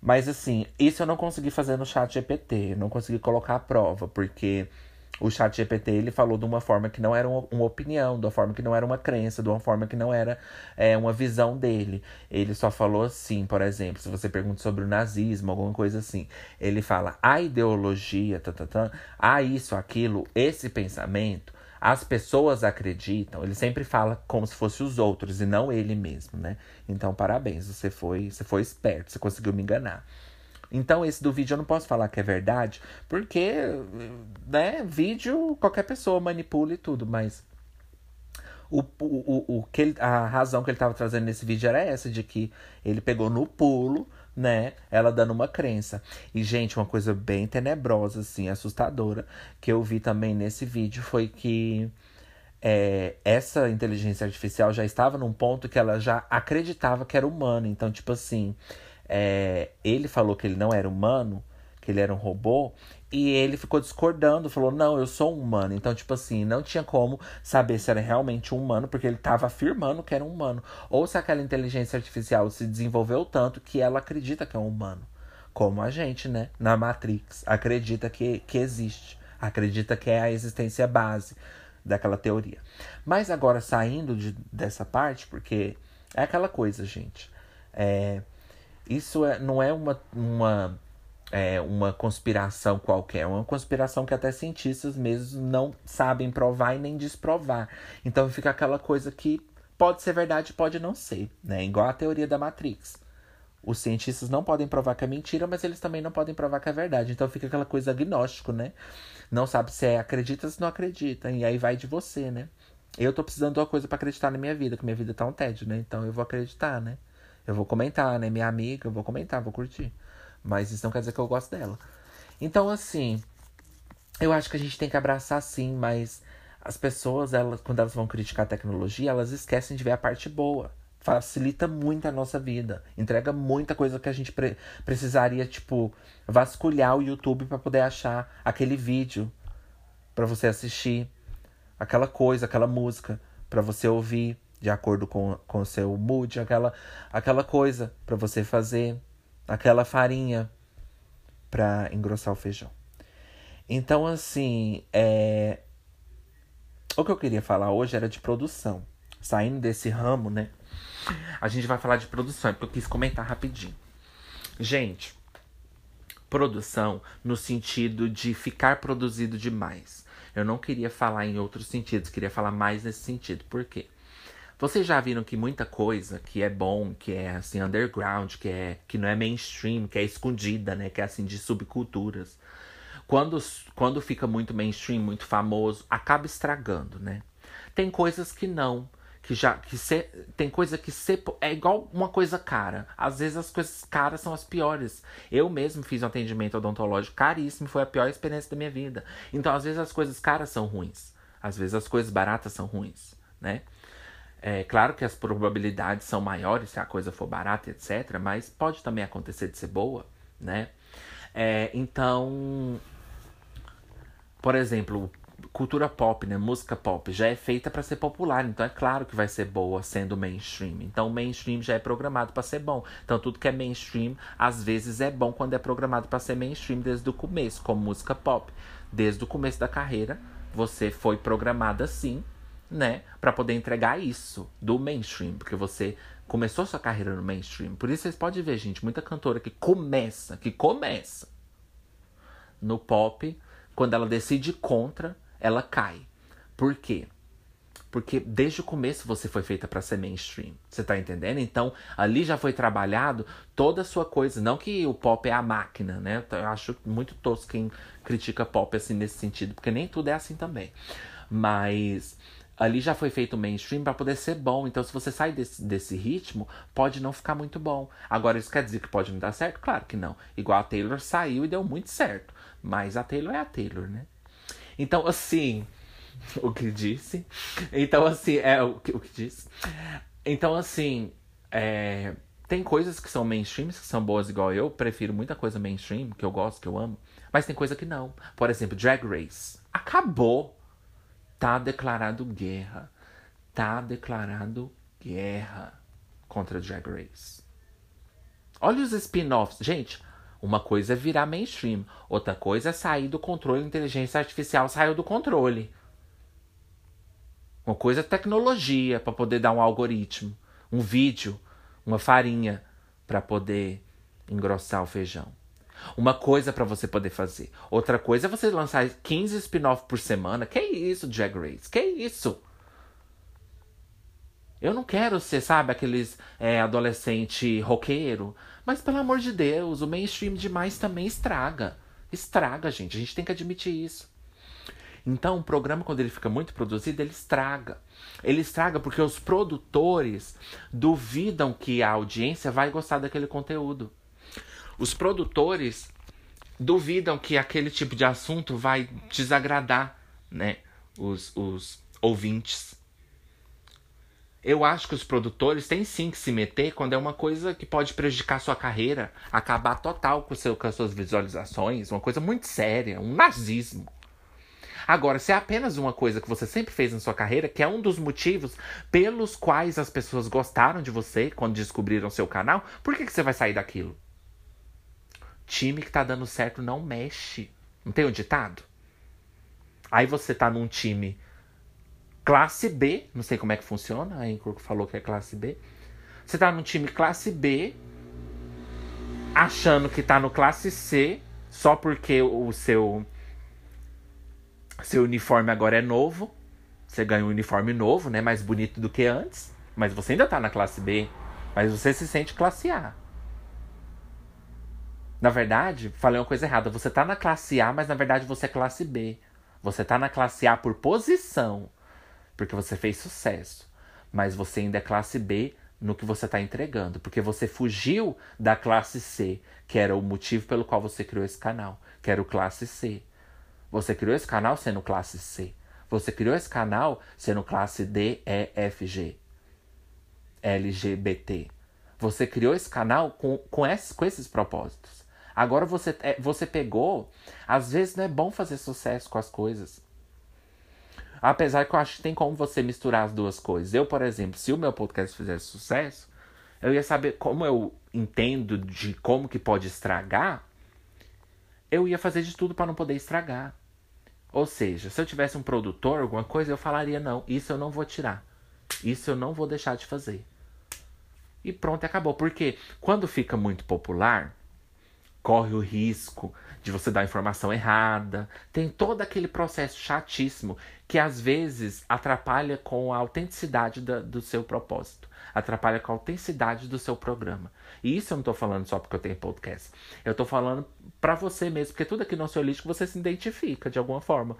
Mas assim, isso eu não consegui fazer no chat GPT. Não consegui colocar a prova, porque o chat GPT ele falou de uma forma que não era uma, opinião, de uma forma que não era uma crença, de uma forma que não era é, uma visão dele. Ele só falou assim, por exemplo, se você pergunta sobre o nazismo, alguma coisa assim, ele fala a ideologia, tá, tá, tá, a isso, aquilo, esse pensamento, as pessoas acreditam, ele sempre fala como se fosse os outros e não ele mesmo, né? Então, parabéns, você foi, você foi esperto, você conseguiu me enganar. Então, esse do vídeo eu não posso falar que é verdade, porque, né, vídeo qualquer pessoa manipula e tudo, mas o, o, o, que ele, a razão que ele estava trazendo nesse vídeo era essa, de que ele pegou no pulo, né, ela dando uma crença. E, gente, uma coisa bem tenebrosa, assim, assustadora, que eu vi também nesse vídeo foi que é, essa inteligência artificial já estava num ponto que ela já acreditava que era humana. Então, tipo assim, é, ele falou que ele não era humano, que ele era um robô, e ele ficou discordando, falou: Não, eu sou um humano. Então, tipo assim, não tinha como saber se era realmente um humano, porque ele estava afirmando que era um humano. Ou se aquela inteligência artificial se desenvolveu tanto que ela acredita que é um humano. Como a gente, né? Na Matrix. Acredita que, que existe. Acredita que é a existência base daquela teoria. Mas agora, saindo de, dessa parte, porque é aquela coisa, gente. É, isso é, não é uma, uma, é, uma conspiração qualquer, uma conspiração que até cientistas mesmo não sabem provar e nem desprovar. Então fica aquela coisa que pode ser verdade, pode não ser, né? Igual a teoria da Matrix. Os cientistas não podem provar que é mentira, mas eles também não podem provar que é verdade. Então fica aquela coisa agnóstico, né? Não sabe se é acredita ou se não acredita. E aí vai de você, né? Eu tô precisando de uma coisa para acreditar na minha vida, que minha vida tá um tédio, né? Então eu vou acreditar, né? Eu vou comentar, né? Minha amiga, eu vou comentar, vou curtir. Mas isso não quer dizer que eu gosto dela. Então, assim, eu acho que a gente tem que abraçar sim, mas as pessoas, elas, quando elas vão criticar a tecnologia, elas esquecem de ver a parte boa. Facilita muito a nossa vida. Entrega muita coisa que a gente pre precisaria, tipo, vasculhar o YouTube para poder achar aquele vídeo para você assistir, aquela coisa, aquela música para você ouvir de acordo com, o seu mood, aquela, aquela coisa para você fazer, aquela farinha para engrossar o feijão. Então, assim, é... o que eu queria falar hoje era de produção. Saindo desse ramo, né? A gente vai falar de produção, é porque eu quis comentar rapidinho. Gente, produção no sentido de ficar produzido demais. Eu não queria falar em outros sentidos, queria falar mais nesse sentido. Por quê? Vocês já viram que muita coisa que é bom, que é assim underground, que é que não é mainstream, que é escondida, né, que é assim de subculturas. Quando quando fica muito mainstream, muito famoso, acaba estragando, né? Tem coisas que não, que já que se, tem coisa que se, é igual uma coisa cara. Às vezes as coisas caras são as piores. Eu mesmo fiz um atendimento odontológico caríssimo, foi a pior experiência da minha vida. Então às vezes as coisas caras são ruins, às vezes as coisas baratas são ruins, né? É claro que as probabilidades são maiores se a coisa for barata, etc. Mas pode também acontecer de ser boa, né? É, então, por exemplo, cultura pop, né? Música pop já é feita para ser popular, então é claro que vai ser boa sendo mainstream. Então o mainstream já é programado para ser bom. Então tudo que é mainstream às vezes é bom quando é programado para ser mainstream desde o começo, como música pop. Desde o começo da carreira, você foi programada assim né, para poder entregar isso do mainstream, porque você começou sua carreira no mainstream. Por isso vocês podem ver, gente, muita cantora que começa, que começa no pop, quando ela decide contra, ela cai. Por quê? Porque desde o começo você foi feita para ser mainstream. Você tá entendendo? Então, ali já foi trabalhado toda a sua coisa. Não que o pop é a máquina, né? Eu acho muito tosco quem critica pop assim nesse sentido, porque nem tudo é assim também. Mas ali já foi feito mainstream para poder ser bom. Então, se você sai desse, desse ritmo, pode não ficar muito bom. Agora, isso quer dizer que pode não dar certo? Claro que não. Igual a Taylor saiu e deu muito certo. Mas a Taylor é a Taylor, né? Então, assim, (laughs) o que disse. Então, assim, é o que, o que disse. Então, assim, é, tem coisas que são mainstreams, que são boas igual eu. Prefiro muita coisa mainstream, que eu gosto, que eu amo. Mas tem coisa que não. Por exemplo, Drag Race. Acabou. Tá declarado guerra. Tá declarado guerra contra Drag Race. Olha os spin-offs. Gente, uma coisa é virar mainstream. Outra coisa é sair do controle. A inteligência artificial saiu do controle. Uma coisa é tecnologia para poder dar um algoritmo, um vídeo, uma farinha para poder engrossar o feijão. Uma coisa para você poder fazer. Outra coisa é você lançar 15 spin-off por semana. Que isso, Drag Race? Que isso? Eu não quero ser, sabe, aqueles é, adolescente roqueiro. Mas pelo amor de Deus, o mainstream demais também estraga. Estraga, gente. A gente tem que admitir isso. Então, o programa, quando ele fica muito produzido, ele estraga. Ele estraga porque os produtores duvidam que a audiência vai gostar daquele conteúdo. Os produtores duvidam que aquele tipo de assunto vai desagradar né, os, os ouvintes. Eu acho que os produtores têm sim que se meter quando é uma coisa que pode prejudicar sua carreira, acabar total com, seu, com as suas visualizações, uma coisa muito séria, um nazismo. Agora, se é apenas uma coisa que você sempre fez na sua carreira, que é um dos motivos pelos quais as pessoas gostaram de você quando descobriram seu canal, por que, que você vai sair daquilo? Time que tá dando certo não mexe. Não tem um ditado? Aí você tá num time classe B, não sei como é que funciona, a Anchor falou que é classe B. Você tá num time classe B, achando que tá no classe C, só porque o seu seu uniforme agora é novo. Você ganha um uniforme novo, né? Mais bonito do que antes. Mas você ainda tá na classe B. Mas você se sente classe A. Na verdade, falei uma coisa errada. Você tá na classe A, mas na verdade você é classe B. Você tá na classe A por posição. Porque você fez sucesso. Mas você ainda é classe B no que você está entregando. Porque você fugiu da classe C, que era o motivo pelo qual você criou esse canal. Que era o classe C. Você criou esse canal sendo classe C. Você criou esse canal sendo classe D, E, F, G. LGBT. Você criou esse canal com, com, esses, com esses propósitos. Agora você, é, você pegou. Às vezes não é bom fazer sucesso com as coisas. Apesar que eu acho que tem como você misturar as duas coisas. Eu, por exemplo, se o meu podcast fizesse sucesso, eu ia saber como eu entendo de como que pode estragar. Eu ia fazer de tudo para não poder estragar. Ou seja, se eu tivesse um produtor, alguma coisa, eu falaria: não, isso eu não vou tirar. Isso eu não vou deixar de fazer. E pronto, acabou. Porque quando fica muito popular, corre o risco de você dar informação errada. Tem todo aquele processo chatíssimo que às vezes atrapalha com a autenticidade da, do seu propósito, atrapalha com a autenticidade do seu programa. E isso eu não tô falando só porque eu tenho podcast. Eu tô falando para você mesmo, porque tudo aqui no Ansiolítico você se identifica de alguma forma.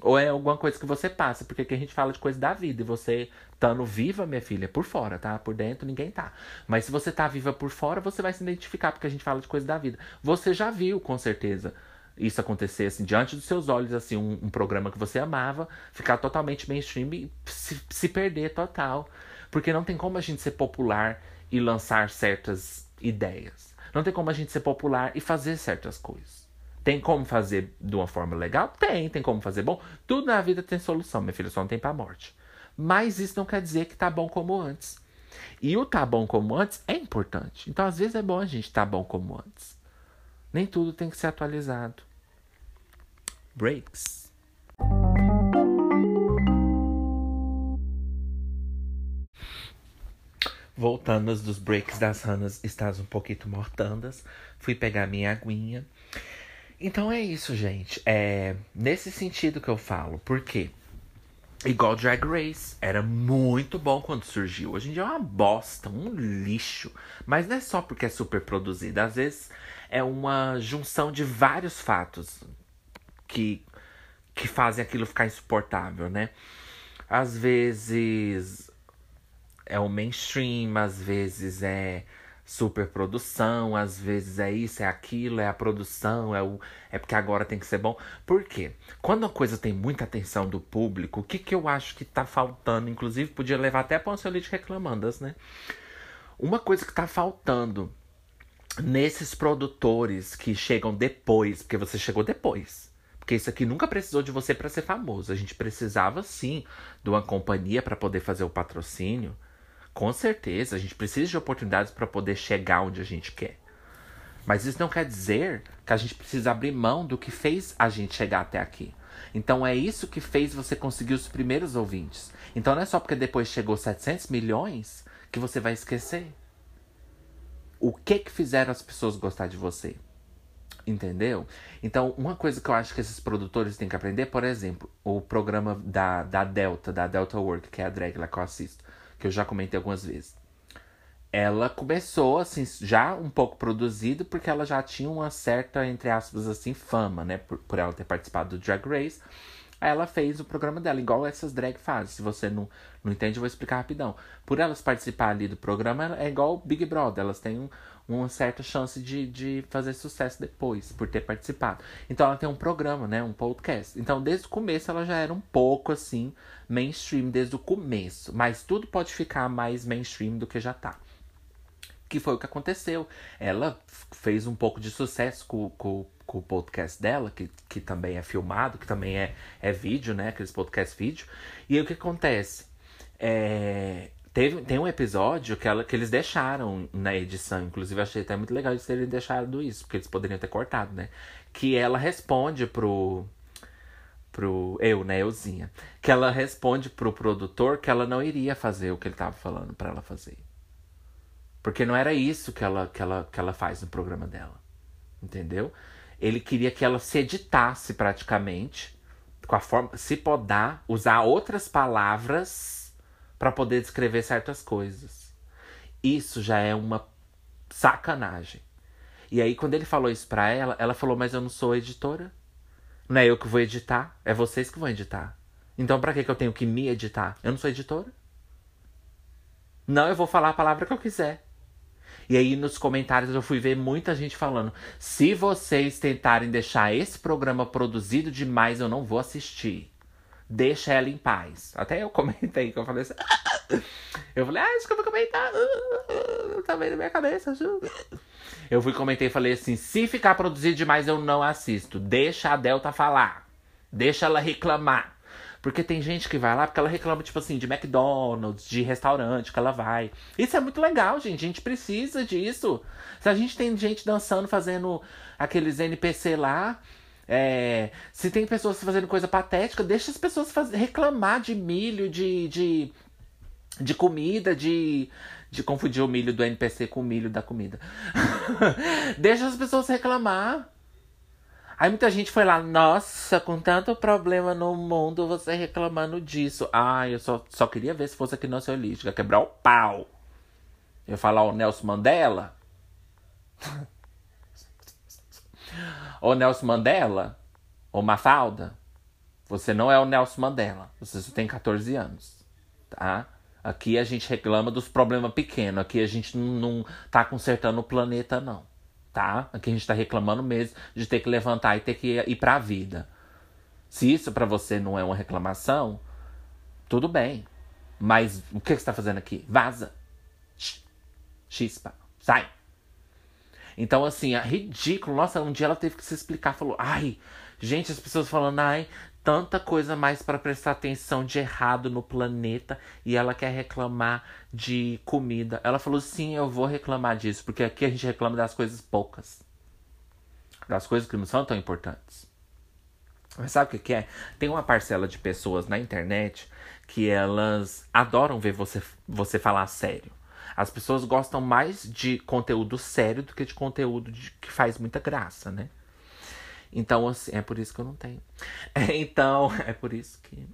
Ou é alguma coisa que você passa, porque aqui a gente fala de coisa da vida. E você estando viva, minha filha, por fora, tá? Por dentro ninguém tá. Mas se você tá viva por fora, você vai se identificar, porque a gente fala de coisa da vida. Você já viu, com certeza isso acontecer assim diante dos seus olhos assim um, um, programa que você amava ficar totalmente mainstream e se, se perder total porque não tem como a gente ser popular e lançar certas ideias. Não tem como a gente ser popular e fazer certas coisas. Tem como fazer de uma forma legal? Tem. Tem como fazer bom? Tudo na vida tem solução, minha filha, só não tem pra morte. Mas isso não quer dizer que tá bom como antes. E o tá bom como antes é importante. Então, às vezes, é bom a gente tá bom como antes. Nem tudo tem que ser atualizado. Breaks. Voltando dos breaks das ranas, estás um pouquinho mortandas. Fui pegar minha aguinha. Então é isso, gente. É nesse sentido que eu falo. Por quê? Igual Drag Race. Era muito bom quando surgiu. Hoje em dia é uma bosta, um lixo. Mas não é só porque é super produzida. Às vezes é uma junção de vários fatos que, que fazem aquilo ficar insuportável, né? Às vezes é o mainstream, às vezes é superprodução, às vezes é isso, é aquilo, é a produção, é o é porque agora tem que ser bom. Por quê? Quando a coisa tem muita atenção do público, o que que eu acho que tá faltando, inclusive podia levar até para o ansiolite reclamandas, né? Uma coisa que tá faltando nesses produtores que chegam depois, porque você chegou depois. Porque isso aqui nunca precisou de você para ser famoso. A gente precisava sim de uma companhia para poder fazer o patrocínio. Com certeza, a gente precisa de oportunidades para poder chegar onde a gente quer. Mas isso não quer dizer que a gente precisa abrir mão do que fez a gente chegar até aqui. Então é isso que fez você conseguir os primeiros ouvintes. Então não é só porque depois chegou 700 milhões que você vai esquecer. O que que fizeram as pessoas gostar de você? Entendeu? Então, uma coisa que eu acho que esses produtores têm que aprender, por exemplo, o programa da, da Delta, da Delta Work, que é a drag lá que eu assisto que eu já comentei algumas vezes. Ela começou, assim, já um pouco produzido, porque ela já tinha uma certa, entre aspas, assim, fama, né? Por, por ela ter participado do Drag Race. Ela fez o programa dela, igual essas drag fazem. Se você não, não entende, eu vou explicar rapidão. Por elas participar ali do programa, é igual Big Brother. Elas têm um, uma certa chance de, de fazer sucesso depois, por ter participado. Então ela tem um programa, né? Um podcast. Então, desde o começo, ela já era um pouco assim, mainstream, desde o começo. Mas tudo pode ficar mais mainstream do que já tá. Que foi o que aconteceu. Ela fez um pouco de sucesso com, com, com o podcast dela, que, que também é filmado, que também é, é vídeo, né? Aqueles podcast vídeo. E aí o que acontece? É, Teve, tem um episódio que, ela, que eles deixaram na edição, inclusive achei até muito legal eles terem deixado isso, porque eles poderiam ter cortado, né? Que ela responde pro. pro eu, né, euzinha. Que ela responde pro produtor que ela não iria fazer o que ele tava falando para ela fazer. Porque não era isso que ela, que, ela, que ela faz no programa dela. Entendeu? Ele queria que ela se editasse praticamente, com a forma. se podar, usar outras palavras para poder descrever certas coisas. Isso já é uma sacanagem. E aí, quando ele falou isso pra ela, ela falou: Mas eu não sou editora. Não é eu que vou editar, é vocês que vão editar. Então, pra que, que eu tenho que me editar? Eu não sou editora. Não, eu vou falar a palavra que eu quiser. E aí, nos comentários, eu fui ver muita gente falando: se vocês tentarem deixar esse programa produzido demais, eu não vou assistir deixa ela em paz. Até eu (laughs) comentei que eu falei assim. (laughs) eu falei, ah, isso que eu vou comentar. (laughs) Tá vendo minha cabeça. Eu fui comentei e falei assim: se ficar produzido demais, eu não assisto. Deixa a Delta falar. Deixa ela reclamar. Porque tem gente que vai lá porque ela reclama, tipo assim, de McDonald's, de restaurante que ela vai. Isso é muito legal, gente. A gente precisa disso. Se a gente tem gente dançando, fazendo aqueles NPC lá, é, se tem pessoas fazendo coisa patética, deixa as pessoas fazer, reclamar de milho, de, de, de comida, de, de confundir o milho do NPC com o milho da comida. (laughs) deixa as pessoas reclamar. Aí muita gente foi lá, nossa, com tanto problema no mundo, você reclamando disso. Ah, eu só, só queria ver se fosse aqui lixo, ia quebrar o pau. Eu falar o Nelson Mandela. (laughs) Ô Nelson Mandela, ô Mafalda, você não é o Nelson Mandela. Você só tem 14 anos, tá? Aqui a gente reclama dos problemas pequenos. Aqui a gente não, não tá consertando o planeta, não. Tá? Aqui a gente tá reclamando mesmo de ter que levantar e ter que ir pra vida. Se isso para você não é uma reclamação, tudo bem. Mas o que, que você tá fazendo aqui? Vaza. Chispa. Sai. Então, assim, é ridículo. Nossa, um dia ela teve que se explicar. Falou, ai, gente, as pessoas falando, ai, tanta coisa mais para prestar atenção de errado no planeta e ela quer reclamar de comida. Ela falou: sim, eu vou reclamar disso, porque aqui a gente reclama das coisas poucas, das coisas que não são tão importantes. Mas sabe o que, é? Tem uma parcela de pessoas na internet que elas adoram ver você, você falar sério. As pessoas gostam mais de conteúdo sério do que de conteúdo de, que faz muita graça, né? Então, assim, é por isso que eu não tenho. (laughs) Então, é por isso que.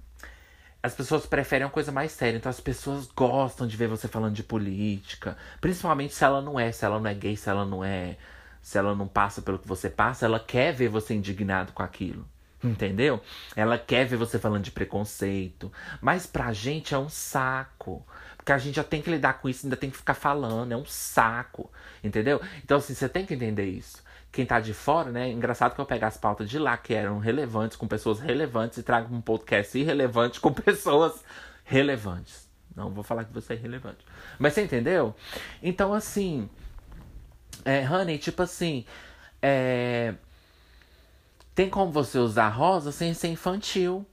As pessoas preferem uma coisa mais séria. Então, as pessoas gostam de ver você falando de política. Principalmente se ela não é, se ela não é gay, se ela não é. Se ela não passa pelo que você passa, ela quer ver você indignado com aquilo. Entendeu? Ela quer ver você falando de preconceito. Mas pra gente é um saco. Porque a gente já tem que lidar com isso, ainda tem que ficar falando, é um saco, entendeu? Então, assim, você tem que entender isso. Quem tá de fora, né? Engraçado que eu pego as pautas de lá que eram relevantes, com pessoas relevantes, e trago um podcast irrelevante com (laughs) pessoas relevantes. Não vou falar que você é irrelevante. Mas você entendeu? Então, assim. É, honey, tipo assim. É, tem como você usar rosa sem ser infantil.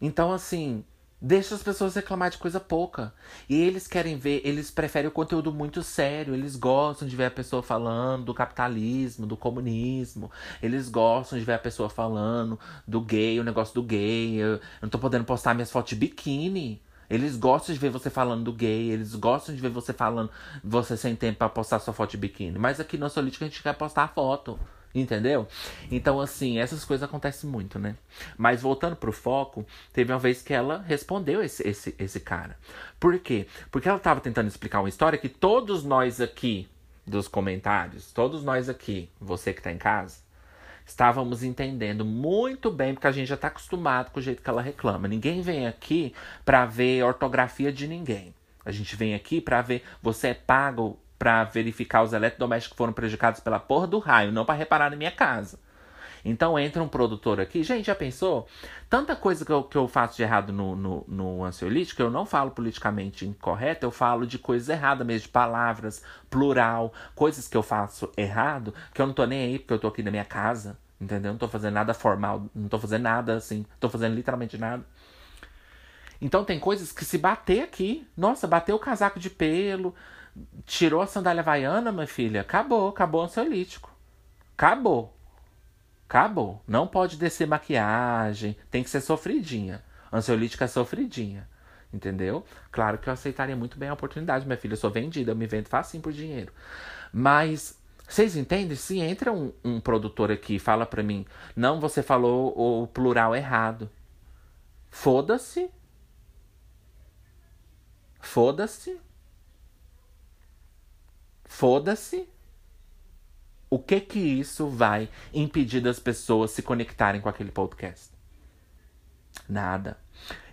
Então, assim, deixa as pessoas reclamar de coisa pouca. E eles querem ver, eles preferem o conteúdo muito sério. Eles gostam de ver a pessoa falando do capitalismo, do comunismo. Eles gostam de ver a pessoa falando do gay, o negócio do gay. Eu não tô podendo postar minhas fotos de biquíni. Eles gostam de ver você falando do gay, eles gostam de ver você falando, você sem tempo para postar sua foto de biquíni. Mas aqui no Solítica a gente quer postar a foto. Entendeu? Então, assim, essas coisas acontecem muito, né? Mas voltando pro foco, teve uma vez que ela respondeu esse, esse, esse cara. Por quê? Porque ela tava tentando explicar uma história que todos nós aqui dos comentários, todos nós aqui, você que tá em casa, estávamos entendendo muito bem, porque a gente já tá acostumado com o jeito que ela reclama. Ninguém vem aqui para ver ortografia de ninguém. A gente vem aqui para ver, você é pago para verificar os eletrodomésticos que foram prejudicados pela porra do raio, não para reparar na minha casa. Então entra um produtor aqui. Gente, já pensou? Tanta coisa que eu, que eu faço de errado no, no, no ansiolítico, eu não falo politicamente incorreto, eu falo de coisas erradas mesmo, de palavras, plural, coisas que eu faço errado, que eu não tô nem aí porque eu tô aqui na minha casa, entendeu? Não tô fazendo nada formal, não tô fazendo nada assim, tô fazendo literalmente nada. Então tem coisas que se bater aqui, nossa, bateu o casaco de pelo, tirou a sandália havaiana, minha filha, acabou, acabou o ansiolítico. Acabou. Acabou. Não pode descer maquiagem, tem que ser sofridinha. Ansiolítica é sofridinha. Entendeu? Claro que eu aceitaria muito bem a oportunidade, minha filha. Eu sou vendida, eu me vendo facinho por dinheiro. Mas vocês entendem? Se entra um, um produtor aqui e fala pra mim, não, você falou o plural errado. Foda-se. Foda-se. Foda-se. O que que isso vai impedir das pessoas se conectarem com aquele podcast? Nada.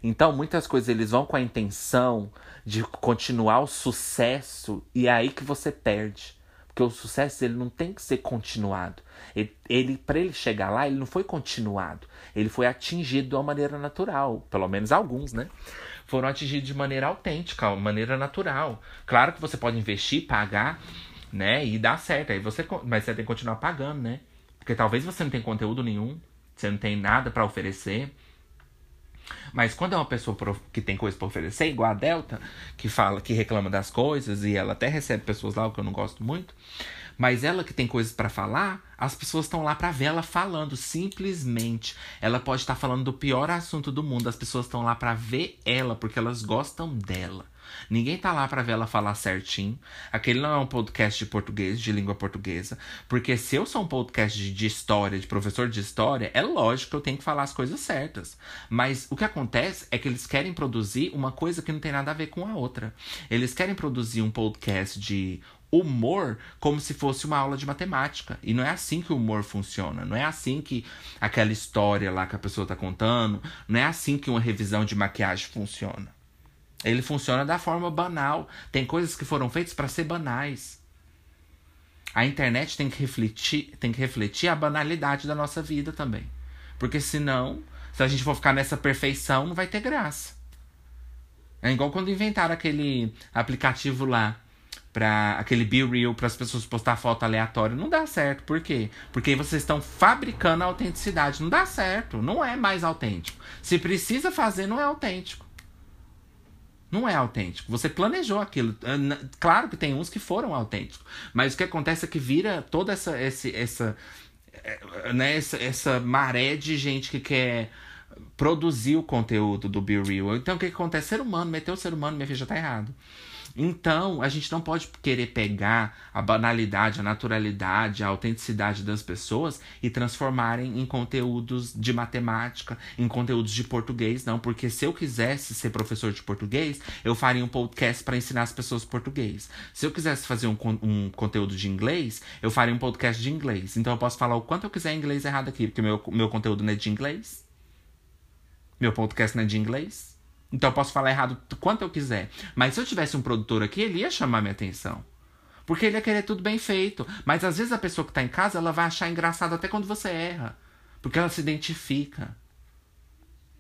Então, muitas coisas eles vão com a intenção de continuar o sucesso e é aí que você perde. Porque o sucesso ele não tem que ser continuado. Ele, ele para ele chegar lá, ele não foi continuado. Ele foi atingido de uma maneira natural, pelo menos alguns, né? Foram atingidos de maneira autêntica, maneira natural. Claro que você pode investir, pagar, né? E dar certo. Aí você, mas você tem que continuar pagando, né? Porque talvez você não tenha conteúdo nenhum, você não tem nada para oferecer. Mas quando é uma pessoa que tem coisa para oferecer, igual a Delta, que fala, que reclama das coisas e ela até recebe pessoas lá, o que eu não gosto muito, mas ela que tem coisas para falar, as pessoas estão lá para ver ela falando, simplesmente. Ela pode estar tá falando do pior assunto do mundo, as pessoas estão lá para ver ela porque elas gostam dela. Ninguém tá lá para ver ela falar certinho. Aquele não é um podcast de português, de língua portuguesa. Porque se eu sou um podcast de, história, de professor de história, é lógico que eu tenho que falar as coisas certas. Mas o que acontece é que eles querem produzir uma coisa que não tem nada a ver com a outra. Eles querem produzir um podcast de humor como se fosse uma aula de matemática. E não é assim que o humor funciona. Não é assim que aquela história lá que a pessoa está contando, não é assim que uma revisão de maquiagem funciona. Ele funciona da forma banal. Tem coisas que foram feitas para ser banais. A internet tem que refletir, tem que refletir a banalidade da nossa vida também. Porque senão, se a gente for ficar nessa perfeição, não vai ter graça. É igual quando inventaram aquele aplicativo lá para aquele Be Real para as pessoas postar foto aleatória. Não dá certo. Por quê? Porque vocês estão fabricando a autenticidade. Não dá certo. Não é mais autêntico. Se precisa fazer, não é autêntico. Não é autêntico. Você planejou aquilo. Ah, claro que tem uns que foram autênticos. Mas o que acontece é que vira toda essa, essa, essa, eh, né, essa, essa maré de gente que quer produzir o conteúdo do Be Real. Então o que acontece? Ser humano, meter o ser humano, minha filha, já tá errado. Então, a gente não pode querer pegar a banalidade, a naturalidade, a autenticidade das pessoas e transformarem em conteúdos de matemática, em conteúdos de português, não, porque se eu quisesse ser professor de português, eu faria um podcast para ensinar as pessoas português. Se eu quisesse fazer um, um conteúdo de inglês, eu faria um podcast de inglês. Então eu posso falar o quanto eu quiser inglês errado aqui, porque meu, meu conteúdo não é de inglês. Meu podcast não é de inglês. Então eu posso falar errado quanto eu quiser. Mas se eu tivesse um produtor aqui, ele ia chamar minha atenção. Porque ele ia querer tudo bem feito. Mas às vezes a pessoa que tá em casa, ela vai achar engraçado até quando você erra. Porque ela se identifica.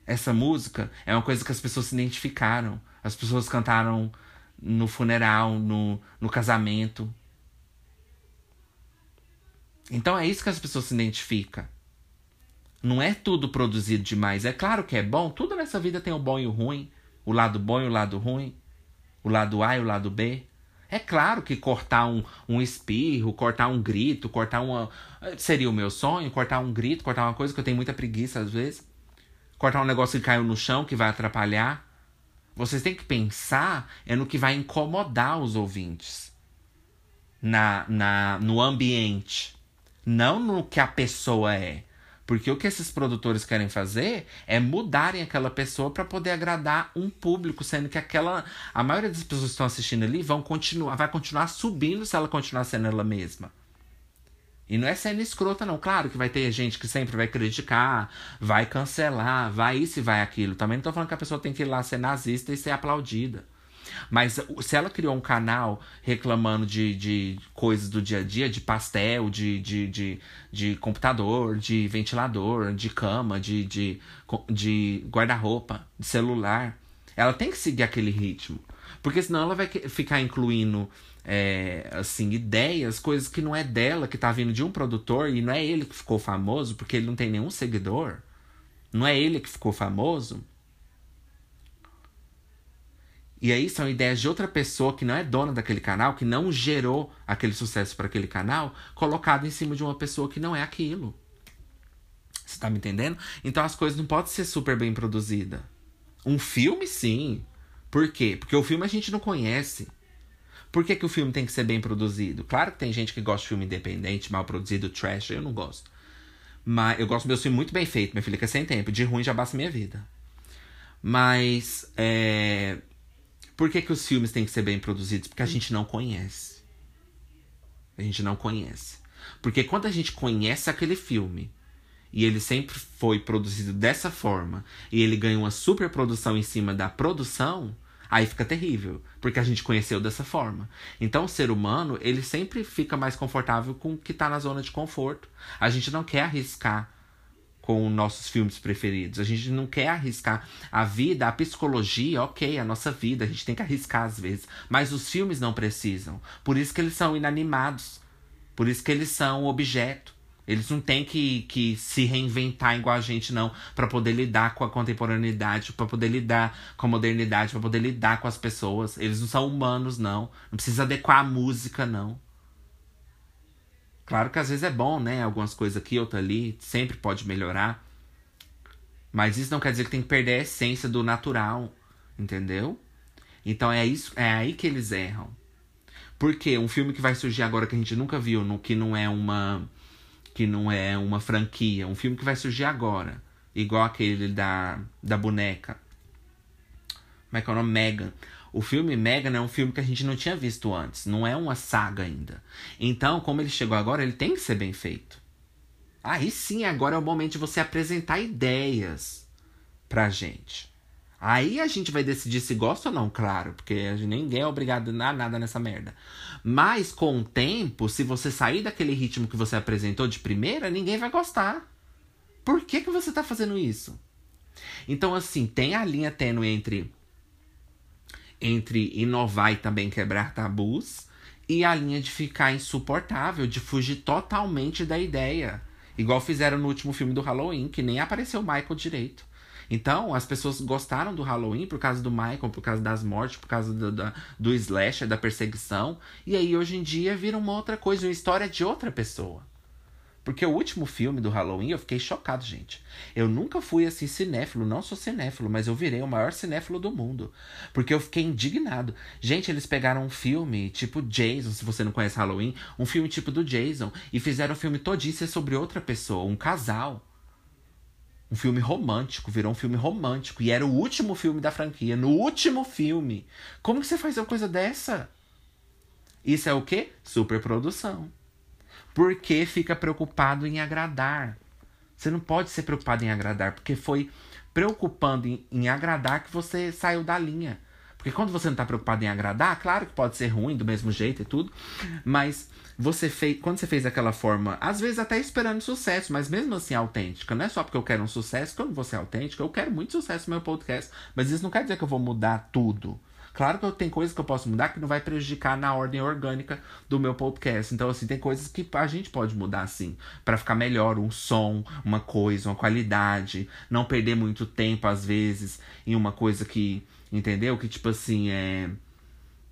Essa música é uma coisa que as pessoas se identificaram. As pessoas cantaram no funeral, no, no casamento. Então é isso que as pessoas se identificam. Não é tudo produzido demais. É claro que é bom. Tudo nessa vida tem o bom e o ruim. O lado bom e o lado ruim. O lado A e o lado B. É claro que cortar um, um espirro, cortar um grito, cortar uma. Seria o meu sonho, cortar um grito, cortar uma coisa que eu tenho muita preguiça às vezes. Cortar um negócio que caiu no chão que vai atrapalhar. Vocês têm que pensar é no que vai incomodar os ouvintes. Na, na, no ambiente. Não no que a pessoa é. Porque o que esses produtores querem fazer é mudarem aquela pessoa para poder agradar um público, sendo que aquela a maioria das pessoas que estão assistindo ali vão continuar, vai continuar subindo se ela continuar sendo ela mesma. E não é sendo escrota, não. Claro que vai ter gente que sempre vai criticar, vai cancelar, vai isso e vai aquilo. Também não tô falando que a pessoa tem que ir lá ser nazista e ser aplaudida. Mas se ela criou um canal reclamando de, de coisas do dia a dia, de pastel, de, de, de, de computador, de ventilador, de cama, de, de, de guarda-roupa, de celular, ela tem que seguir aquele ritmo. Porque senão ela vai ficar incluindo é, assim, ideias, coisas que não é dela, que tá vindo de um produtor, e não é ele que ficou famoso, porque ele não tem nenhum seguidor. Não é ele que ficou famoso. E aí são ideias de outra pessoa que não é dona daquele canal, que não gerou aquele sucesso para aquele canal, colocado em cima de uma pessoa que não é aquilo. Você tá me entendendo? Então as coisas não podem ser super bem produzidas. Um filme, sim. Por quê? Porque o filme a gente não conhece. Por que, que o filme tem que ser bem produzido? Claro que tem gente que gosta de filme independente, mal produzido, trash, eu não gosto. Mas eu gosto do meu filme muito bem feito, minha filha, que é sem tempo. De ruim já basta minha vida. Mas é, por que, que os filmes têm que ser bem produzidos? Porque a gente não conhece. A gente não conhece. Porque quando a gente conhece aquele filme e ele sempre foi produzido dessa forma e ele ganha uma super produção em cima da produção, aí fica terrível, porque a gente conheceu dessa forma. Então o ser humano, ele sempre fica mais confortável com o que está na zona de conforto. A gente não quer arriscar com nossos filmes preferidos. A gente não quer arriscar a vida, a psicologia, ok, a nossa vida, a gente tem que arriscar às vezes. Mas os filmes não precisam. Por isso que eles são inanimados. Por isso que eles são objeto. Eles não têm que, que se reinventar igual a gente, não, para poder lidar com a contemporaneidade, para poder lidar com a modernidade, para poder lidar com as pessoas. Eles não são humanos, não. Não precisa adequar a música, não. Claro que às vezes é bom, né? Algumas coisas aqui, outra ali, sempre pode melhorar. Mas isso não quer dizer que tem que perder a essência do natural, entendeu? Então é isso, é aí que eles erram. Porque um filme que vai surgir agora que a gente nunca viu, no, que não é uma que não é uma franquia, um filme que vai surgir agora, igual aquele da da boneca. Como é que é o nome? Megan. O filme Megan é um filme que a gente não tinha visto antes, não é uma saga ainda. Então, como ele chegou agora, ele tem que ser bem feito. Aí sim, agora é o momento de você apresentar ideias pra gente. Aí a gente vai decidir se gosta ou não, claro, porque ninguém é obrigado a nada nessa merda. Mas com o tempo, se você sair daquele ritmo que você apresentou de primeira, ninguém vai gostar. Por que, que você tá fazendo isso? Então, assim, tem a linha tênue entre entre inovar e também quebrar tabus e a linha de ficar insuportável, de fugir totalmente da ideia. Igual fizeram no último filme do Halloween, que nem apareceu o Michael direito. Então, as pessoas gostaram do Halloween por causa do Michael, por causa das mortes, por causa do, do, do slasher, da perseguição. E aí, hoje em dia, vira uma outra coisa, uma história de outra pessoa. Porque o último filme do Halloween eu fiquei chocado, gente. Eu nunca fui assim cinéfilo, não sou cinéfilo, mas eu virei o maior cinéfilo do mundo. Porque eu fiquei indignado. Gente, eles pegaram um filme tipo Jason, se você não conhece Halloween, um filme tipo do Jason, e fizeram um filme todíssimo sobre outra pessoa, um casal. Um filme romântico, virou um filme romântico. E era o último filme da franquia. No último filme. Como que você faz uma coisa dessa? Isso é o quê? Superprodução. Porque fica preocupado em agradar. Você não pode ser preocupado em agradar, porque foi preocupando em, em agradar que você saiu da linha. Porque quando você não tá preocupado em agradar, claro que pode ser ruim do mesmo jeito e tudo, mas você fez, quando você fez aquela forma, às vezes até esperando sucesso, mas mesmo assim autêntica, não é só porque eu quero um sucesso que eu não vou ser autêntica, eu quero muito sucesso no meu podcast, mas isso não quer dizer que eu vou mudar tudo. Claro que eu tenho coisas que eu posso mudar que não vai prejudicar na ordem orgânica do meu podcast. Então, assim, tem coisas que a gente pode mudar, assim, para ficar melhor. Um som, uma coisa, uma qualidade. Não perder muito tempo, às vezes, em uma coisa que, entendeu? Que, tipo assim, é.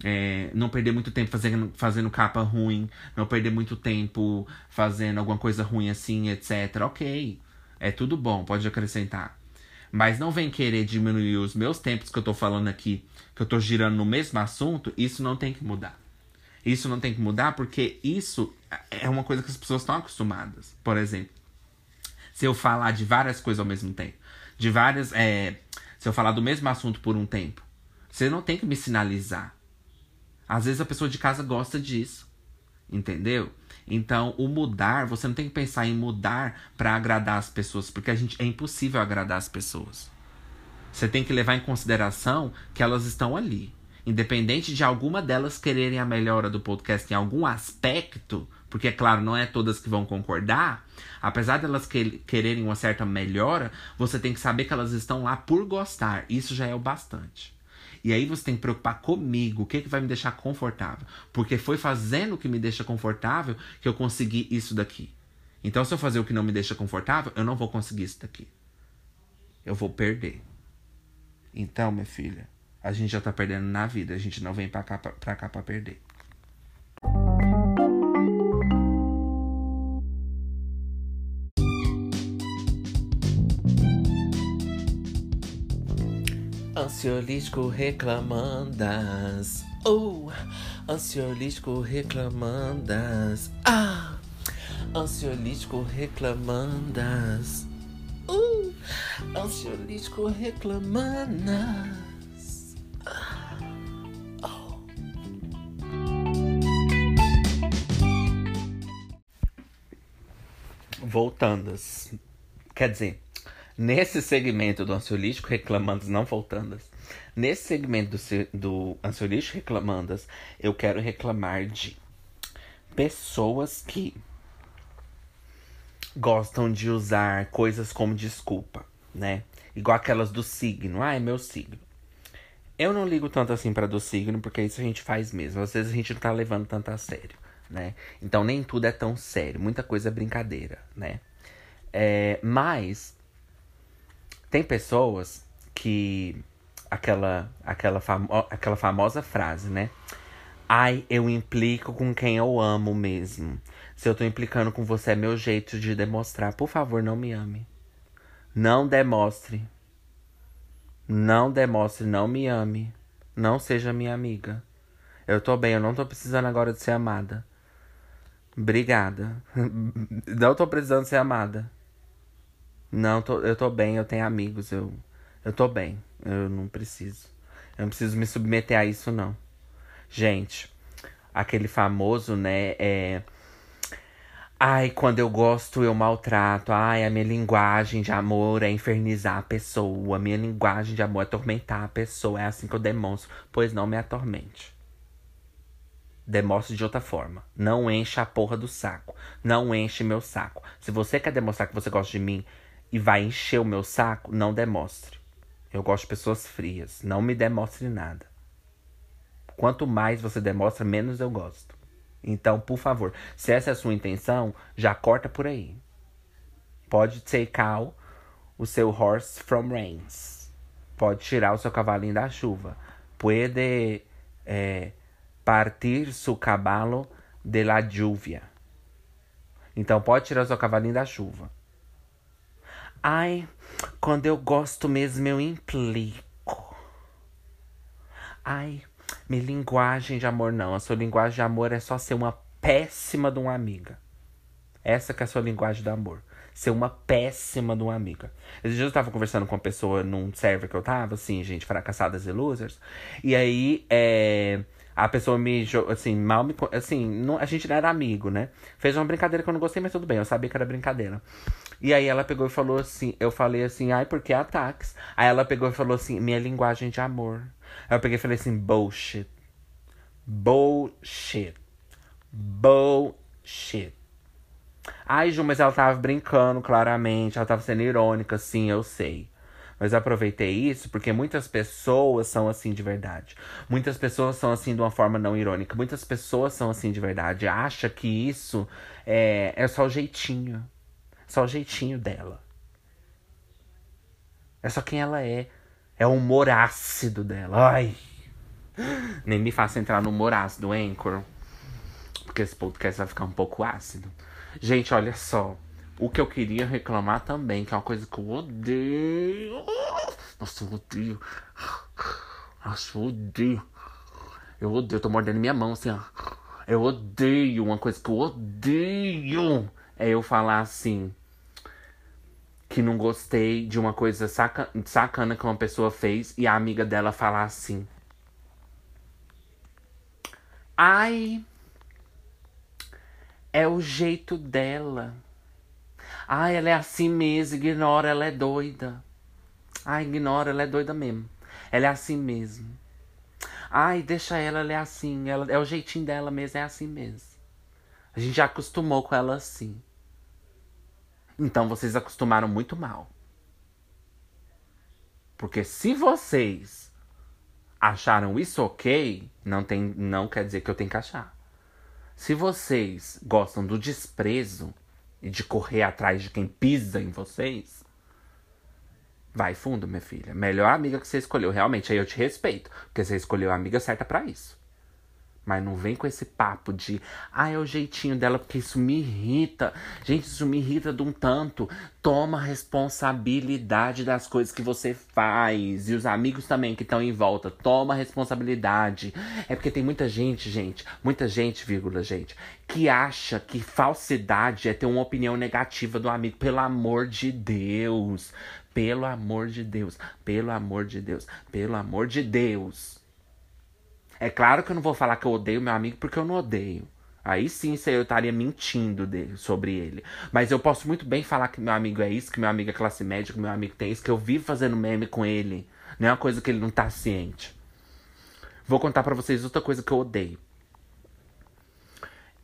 É, não perder muito tempo fazendo, fazendo capa ruim, não perder muito tempo fazendo alguma coisa ruim assim, etc. Ok, é tudo bom, pode acrescentar. Mas não vem querer diminuir os meus tempos que eu tô falando aqui que eu tô girando no mesmo assunto, isso não tem que mudar. Isso não tem que mudar porque isso é uma coisa que as pessoas estão acostumadas. Por exemplo, se eu falar de várias coisas ao mesmo tempo, de várias. É, se eu falar do mesmo assunto por um tempo, você não tem que me sinalizar. Às vezes a pessoa de casa gosta disso. Entendeu? Então, o mudar, você não tem que pensar em mudar para agradar as pessoas, porque a gente é impossível agradar as pessoas. Você tem que levar em consideração que elas estão ali. Independente de alguma delas quererem a melhora do podcast em algum aspecto, porque é claro, não é todas que vão concordar, apesar delas que, quererem uma certa melhora, você tem que saber que elas estão lá por gostar. Isso já é o bastante. E aí você tem que preocupar comigo, o que, que vai me deixar confortável. Porque foi fazendo o que me deixa confortável que eu consegui isso daqui. Então, se eu fazer o que não me deixa confortável, eu não vou conseguir isso daqui. Eu vou perder. Então, minha filha, a gente já tá perdendo na vida. A gente não vem pra cá pra, pra, cá pra perder. Ansiolítico reclamandas. Oh, ansiolítico reclamandas. Ah, ansiolítico reclamandas. Uh, ansiolítico reclamanas. Voltandas. Quer dizer, nesse segmento do ansiolítico reclamandas, não voltandas. Nesse segmento do, do ansiolítico reclamandas, eu quero reclamar de pessoas que gostam de usar coisas como desculpa, né? Igual aquelas do signo. Ah, é meu signo. Eu não ligo tanto assim para do signo, porque isso a gente faz mesmo. Às vezes a gente não tá levando tanto a sério, né? Então nem tudo é tão sério. Muita coisa é brincadeira, né? É, mas tem pessoas que aquela aquela, famo aquela famosa frase, né? Ai, eu implico com quem eu amo mesmo. Se eu tô implicando com você, é meu jeito de demonstrar. Por favor, não me ame. Não demonstre. Não demonstre, não me ame. Não seja minha amiga. Eu tô bem, eu não tô precisando agora de ser amada. Obrigada. (laughs) Não tô precisando ser amada. Não, tô, eu tô bem, eu tenho amigos, eu, eu tô bem. Eu não preciso. Eu não preciso me submeter a isso, não. Gente, aquele famoso, né, é Ai, quando eu gosto, eu maltrato. Ai, a minha linguagem de amor é infernizar a pessoa. A minha linguagem de amor é atormentar a pessoa. É assim que eu demonstro. Pois não me atormente. Demonstre de outra forma. Não encha a porra do saco. Não enche meu saco. Se você quer demonstrar que você gosta de mim e vai encher o meu saco, não demonstre. Eu gosto de pessoas frias. Não me demonstre nada. Quanto mais você demonstra, menos eu gosto. Então, por favor, se essa é a sua intenção, já corta por aí. Pode take out o seu horse from rains. Pode tirar o seu cavalinho da chuva. Pode é, partir su cavalo de la lluvia. Então pode tirar o seu cavalinho da chuva. Ai, quando eu gosto mesmo eu implico. Ai, minha linguagem de amor não. A sua linguagem de amor é só ser uma péssima de uma amiga. Essa que é a sua linguagem de amor. Ser uma péssima de uma amiga. Esses dias eu tava conversando com uma pessoa num server que eu tava, assim, gente, fracassadas e losers. E aí, é... A pessoa me, assim, mal me. Assim, não, a gente não era amigo, né? Fez uma brincadeira que eu não gostei, mas tudo bem, eu sabia que era brincadeira. E aí ela pegou e falou assim: eu falei assim, ai, porque ataques? Aí ela pegou e falou assim: minha linguagem de amor. Aí eu peguei e falei assim: bullshit. Bullshit. Bullshit. Ai, Ju, mas ela tava brincando, claramente. Ela tava sendo irônica, sim, eu sei. Mas eu aproveitei isso porque muitas pessoas são assim de verdade. Muitas pessoas são assim de uma forma não irônica. Muitas pessoas são assim de verdade. Acha que isso é, é só o jeitinho. Só o jeitinho dela. É só quem ela é. É o humor ácido dela. Ai. Nem me faça entrar no humor ácido, Anchor. Porque esse podcast vai ficar um pouco ácido. Gente, olha só. O que eu queria reclamar também, que é uma coisa que eu odeio. Nossa, eu odeio. Nossa, eu odeio. Eu odeio, eu tô mordendo minha mão assim, ó. Eu odeio, uma coisa que eu odeio é eu falar assim. Que não gostei de uma coisa saca, sacana que uma pessoa fez e a amiga dela falar assim. Ai, é o jeito dela. Ai, ela é assim mesmo, ignora, ela é doida. Ai, ignora, ela é doida mesmo. Ela é assim mesmo. Ai, deixa ela, ela é assim. Ela, é o jeitinho dela mesmo, é assim mesmo. A gente já acostumou com ela assim. Então vocês acostumaram muito mal. Porque se vocês acharam isso ok, não, tem, não quer dizer que eu tenho que achar. Se vocês gostam do desprezo, e de correr atrás de quem pisa em vocês, vai fundo, minha filha. Melhor amiga que você escolheu. Realmente, aí eu te respeito. Porque você escolheu a amiga certa para isso. Mas não vem com esse papo de, ah, é o jeitinho dela, porque isso me irrita. Gente, isso me irrita de um tanto. Toma responsabilidade das coisas que você faz. E os amigos também que estão em volta, toma responsabilidade. É porque tem muita gente, gente, muita gente, vírgula, gente, que acha que falsidade é ter uma opinião negativa do amigo. Pelo amor de Deus. Pelo amor de Deus. Pelo amor de Deus. Pelo amor de Deus. É claro que eu não vou falar que eu odeio meu amigo porque eu não odeio. Aí sim eu estaria mentindo sobre ele. Mas eu posso muito bem falar que meu amigo é isso, que meu amigo é classe média, que meu amigo tem isso, que eu vivo fazendo meme com ele. Não é uma coisa que ele não tá ciente. Vou contar para vocês outra coisa que eu odeio.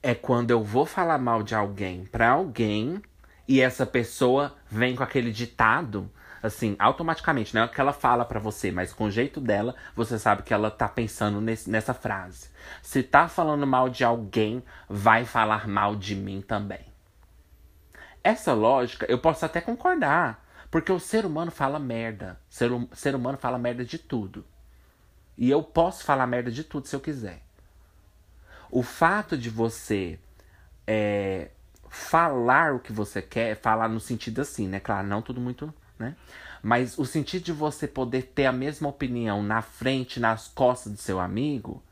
É quando eu vou falar mal de alguém pra alguém e essa pessoa vem com aquele ditado assim, automaticamente, não é que ela fala para você, mas com o jeito dela, você sabe que ela tá pensando nesse, nessa frase. Se tá falando mal de alguém, vai falar mal de mim também. Essa lógica eu posso até concordar, porque o ser humano fala merda. Ser, hum, ser humano fala merda de tudo. E eu posso falar merda de tudo se eu quiser. O fato de você é, falar o que você quer, falar no sentido assim, né? Claro, não tudo muito né? Mas o sentido de você poder ter a mesma opinião na frente, nas costas do seu amigo,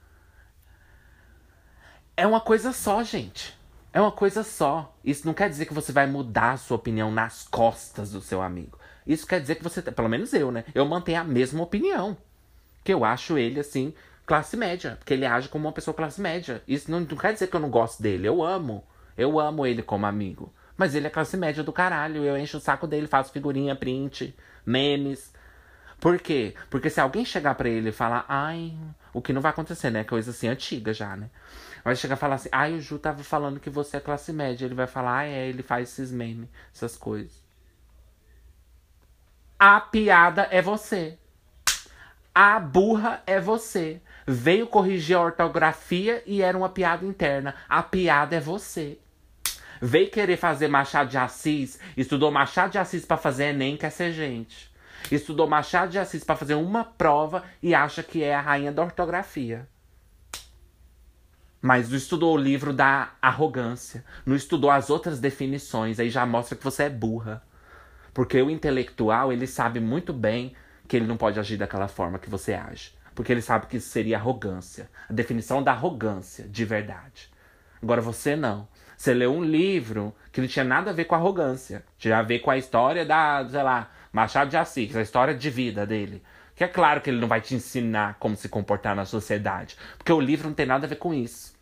é uma coisa só, gente. É uma coisa só. Isso não quer dizer que você vai mudar a sua opinião nas costas do seu amigo. Isso quer dizer que você, pelo menos eu, né? Eu mantenho a mesma opinião. Que eu acho ele, assim, classe média. Porque ele age como uma pessoa classe média. Isso não, não quer dizer que eu não gosto dele. Eu amo. Eu amo ele como amigo. Mas ele é classe média do caralho. Eu encho o saco dele, faço figurinha, print, memes. Por quê? Porque se alguém chegar para ele e falar, ai, o que não vai acontecer, né? Coisa assim antiga já, né? Vai chegar e falar assim, ai, o Ju tava falando que você é classe média. Ele vai falar, ai, é, ele faz esses memes, essas coisas. A piada é você. A burra é você. Veio corrigir a ortografia e era uma piada interna. A piada é você. Veio querer fazer Machado de Assis, estudou Machado de Assis para fazer Enem, quer ser gente. Estudou Machado de Assis para fazer uma prova e acha que é a rainha da ortografia. Mas não estudou o livro da arrogância, não estudou as outras definições, aí já mostra que você é burra. Porque o intelectual, ele sabe muito bem que ele não pode agir daquela forma que você age. Porque ele sabe que isso seria arrogância. A definição da arrogância, de verdade. Agora você não. Você leu um livro que não tinha nada a ver com arrogância. Tinha a ver com a história da, sei lá, Machado de Assis, a história de vida dele. Que é claro que ele não vai te ensinar como se comportar na sociedade. Porque o livro não tem nada a ver com isso.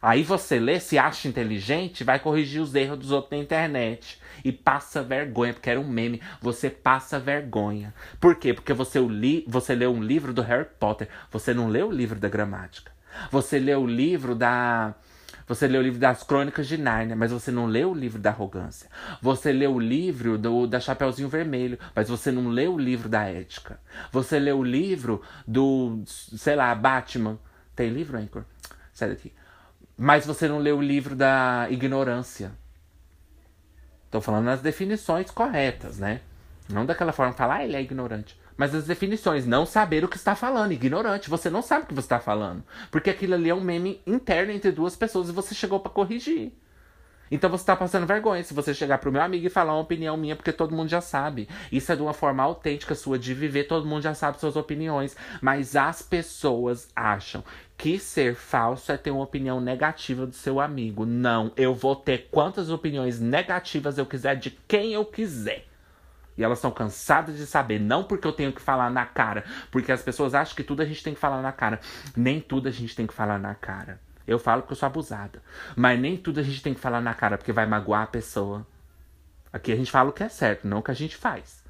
Aí você lê, se acha inteligente, vai corrigir os erros dos outros na internet. E passa vergonha, porque era um meme. Você passa vergonha. Por quê? Porque você, li, você leu um livro do Harry Potter. Você não leu o livro da gramática. Você leu o livro da. Você leu o livro das Crônicas de Nárnia, mas você não leu o livro da arrogância. Você leu o livro do, da Chapeuzinho Vermelho, mas você não leu o livro da ética. Você leu o livro do, sei lá, Batman. Tem livro, Anchor? Sai daqui. Mas você não leu o livro da ignorância. Estou falando nas definições corretas, né? Não daquela forma falar, ah, ele é ignorante. Mas as definições, não saber o que está falando, ignorante. Você não sabe o que você está falando. Porque aquilo ali é um meme interno entre duas pessoas e você chegou para corrigir. Então você está passando vergonha se você chegar pro meu amigo e falar uma opinião minha, porque todo mundo já sabe. Isso é de uma forma autêntica sua de viver, todo mundo já sabe suas opiniões. Mas as pessoas acham que ser falso é ter uma opinião negativa do seu amigo. Não, eu vou ter quantas opiniões negativas eu quiser de quem eu quiser. E elas estão cansadas de saber, não porque eu tenho que falar na cara, porque as pessoas acham que tudo a gente tem que falar na cara. Nem tudo a gente tem que falar na cara. Eu falo porque eu sou abusada. Mas nem tudo a gente tem que falar na cara porque vai magoar a pessoa. Aqui a gente fala o que é certo, não o que a gente faz.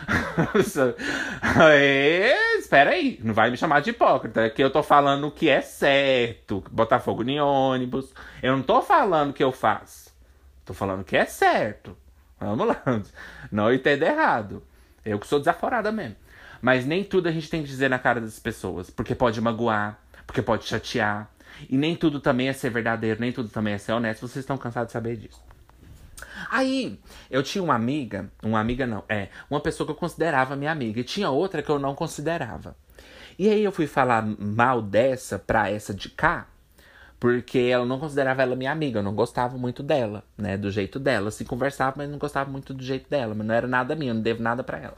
(laughs) é, espera aí, não vai me chamar de hipócrita. Aqui eu tô falando o que é certo. Botar fogo em ônibus. Eu não tô falando o que eu faço. Tô falando o que é certo. Vamos lá. (laughs) Não entenda errado. Eu que sou desaforada mesmo. Mas nem tudo a gente tem que dizer na cara das pessoas. Porque pode magoar, porque pode chatear, e nem tudo também é ser verdadeiro, nem tudo também é ser honesto. Vocês estão cansados de saber disso. Aí, eu tinha uma amiga, uma amiga não, é, uma pessoa que eu considerava minha amiga, e tinha outra que eu não considerava. E aí eu fui falar mal dessa pra essa de cá, porque ela não considerava ela minha amiga, eu não gostava muito dela, né, do jeito dela. Se conversava, mas não gostava muito do jeito dela, mas não era nada minha, eu não devo nada para ela.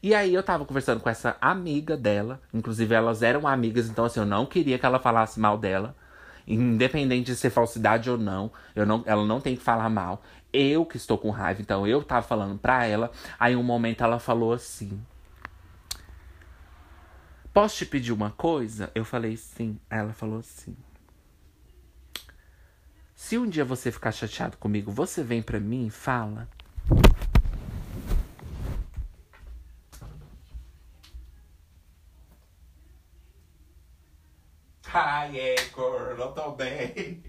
E aí eu tava conversando com essa amiga dela, inclusive elas eram amigas, então assim, eu não queria que ela falasse mal dela. Independente de ser falsidade ou não, eu não, ela não tem que falar mal. Eu que estou com raiva, então eu tava falando pra ela. Aí um momento ela falou assim: Posso te pedir uma coisa? Eu falei sim. Aí ela falou assim: Se um dia você ficar chateado comigo, você vem pra mim e fala. Ai, Ecor, não tô bem.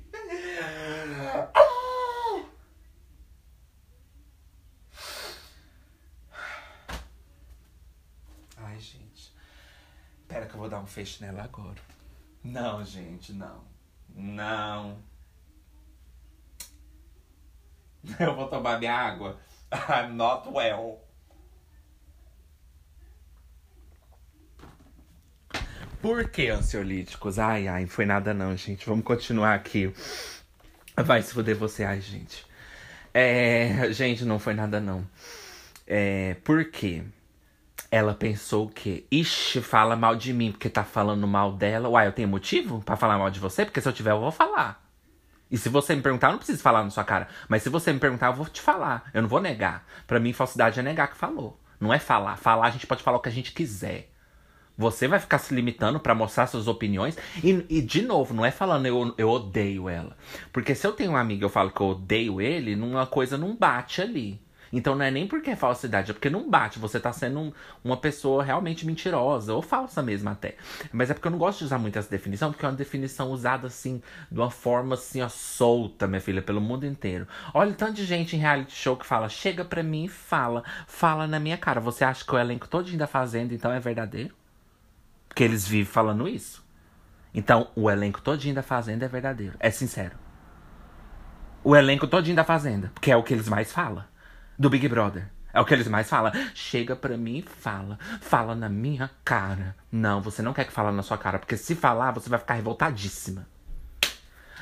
Ai, gente. Pera que eu vou dar um fecho nela agora. Não, gente, não. Não. (laughs) Eu vou tomar minha água. (laughs) I'm not well. Por que ansiolíticos? Ai, ai, foi nada não, gente. Vamos continuar aqui. Vai se fuder você, ai, gente. É, gente, não foi nada não. É, por quê? Ela pensou que, ixi, fala mal de mim porque tá falando mal dela. Uai, eu tenho motivo para falar mal de você? Porque se eu tiver, eu vou falar. E se você me perguntar, eu não preciso falar na sua cara. Mas se você me perguntar, eu vou te falar. Eu não vou negar. Para mim, falsidade é negar que falou. Não é falar. Falar, a gente pode falar o que a gente quiser. Você vai ficar se limitando para mostrar suas opiniões. E, e, de novo, não é falando eu, eu odeio ela. Porque se eu tenho um amigo e eu falo que eu odeio ele, uma coisa não bate ali. Então não é nem porque é falsidade, é porque não bate. Você tá sendo um, uma pessoa realmente mentirosa, ou falsa mesmo até. Mas é porque eu não gosto de usar muito essa definição, porque é uma definição usada assim, de uma forma assim, ó, solta, minha filha, pelo mundo inteiro. Olha tanto de gente em reality show que fala, chega pra mim e fala, fala na minha cara. Você acha que o elenco todinho da Fazenda, então, é verdadeiro? Porque eles vivem falando isso. Então, o elenco todinho da Fazenda é verdadeiro. É sincero. O elenco todinho da Fazenda. Porque é o que eles mais falam. Do Big Brother. É o que eles mais falam. Chega pra mim e fala. Fala na minha cara. Não, você não quer que fale na sua cara. Porque se falar, você vai ficar revoltadíssima.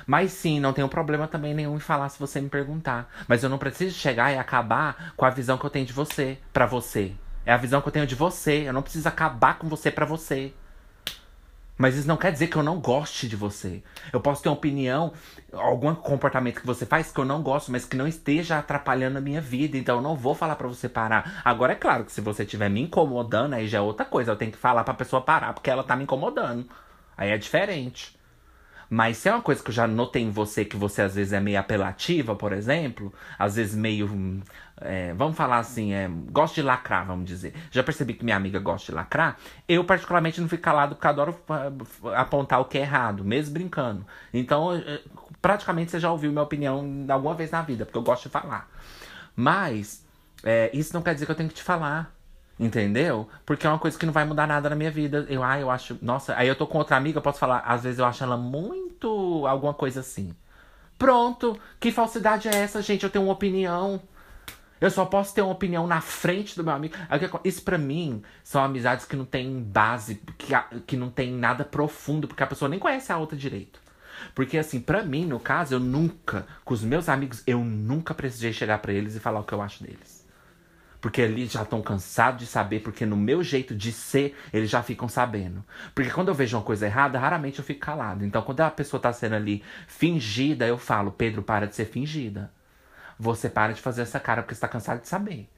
Mas sim, não tenho problema também nenhum em falar se você me perguntar. Mas eu não preciso chegar e acabar com a visão que eu tenho de você, pra você. É a visão que eu tenho de você. Eu não preciso acabar com você pra você. Mas isso não quer dizer que eu não goste de você. Eu posso ter uma opinião, algum comportamento que você faz que eu não gosto, mas que não esteja atrapalhando a minha vida. Então eu não vou falar para você parar. Agora é claro que se você estiver me incomodando, aí já é outra coisa. Eu tenho que falar pra pessoa parar, porque ela tá me incomodando. Aí é diferente. Mas se é uma coisa que eu já notei em você, que você às vezes é meio apelativa, por exemplo, às vezes meio. É, vamos falar assim, é, gosta de lacrar, vamos dizer. Já percebi que minha amiga gosta de lacrar. Eu, particularmente, não fico calado porque adoro apontar o que é errado, mesmo brincando. Então, praticamente você já ouviu minha opinião alguma vez na vida, porque eu gosto de falar. Mas, é, isso não quer dizer que eu tenho que te falar. Entendeu? Porque é uma coisa que não vai mudar nada na minha vida. Eu, ah, eu acho. Nossa, aí eu tô com outra amiga, eu posso falar. Às vezes eu acho ela muito. alguma coisa assim. Pronto! Que falsidade é essa, gente? Eu tenho uma opinião. Eu só posso ter uma opinião na frente do meu amigo. Isso para mim são amizades que não tem base, que, que não tem nada profundo, porque a pessoa nem conhece a outra direito. Porque assim, para mim, no caso, eu nunca, com os meus amigos, eu nunca precisei chegar para eles e falar o que eu acho deles. Porque eles já estão cansados de saber, porque no meu jeito de ser, eles já ficam sabendo. Porque quando eu vejo uma coisa errada, raramente eu fico calado. Então, quando a pessoa tá sendo ali fingida, eu falo, Pedro, para de ser fingida. Você para de fazer essa cara porque você tá cansado de saber.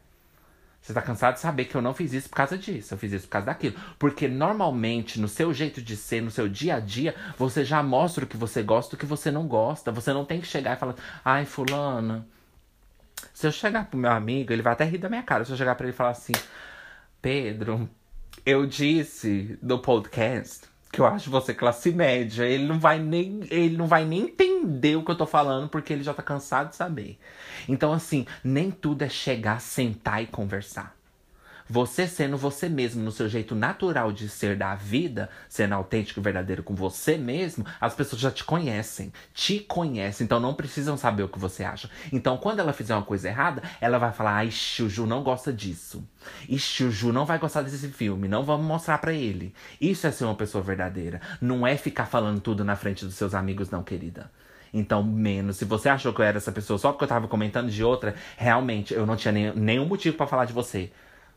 Você tá cansado de saber que eu não fiz isso por causa disso, eu fiz isso por causa daquilo. Porque normalmente, no seu jeito de ser, no seu dia a dia, você já mostra o que você gosta e o que você não gosta. Você não tem que chegar e falar, ai, fulana, se eu chegar pro meu amigo, ele vai até rir da minha cara. Se eu chegar pra ele e falar assim: Pedro, eu disse no podcast que eu acho você classe média. Ele não vai nem, ele não vai nem entender o que eu tô falando, porque ele já tá cansado de saber. Então, assim, nem tudo é chegar, sentar e conversar. Você sendo você mesmo, no seu jeito natural de ser da vida, sendo autêntico e verdadeiro com você mesmo, as pessoas já te conhecem. Te conhecem, então não precisam saber o que você acha. Então, quando ela fizer uma coisa errada, ela vai falar: ai, Ju não gosta disso. Ixi, o Ju não vai gostar desse filme, não vamos mostrar para ele. Isso é ser uma pessoa verdadeira. Não é ficar falando tudo na frente dos seus amigos, não, querida. Então, menos. Se você achou que eu era essa pessoa só porque eu tava comentando de outra, realmente eu não tinha nenhum motivo para falar de você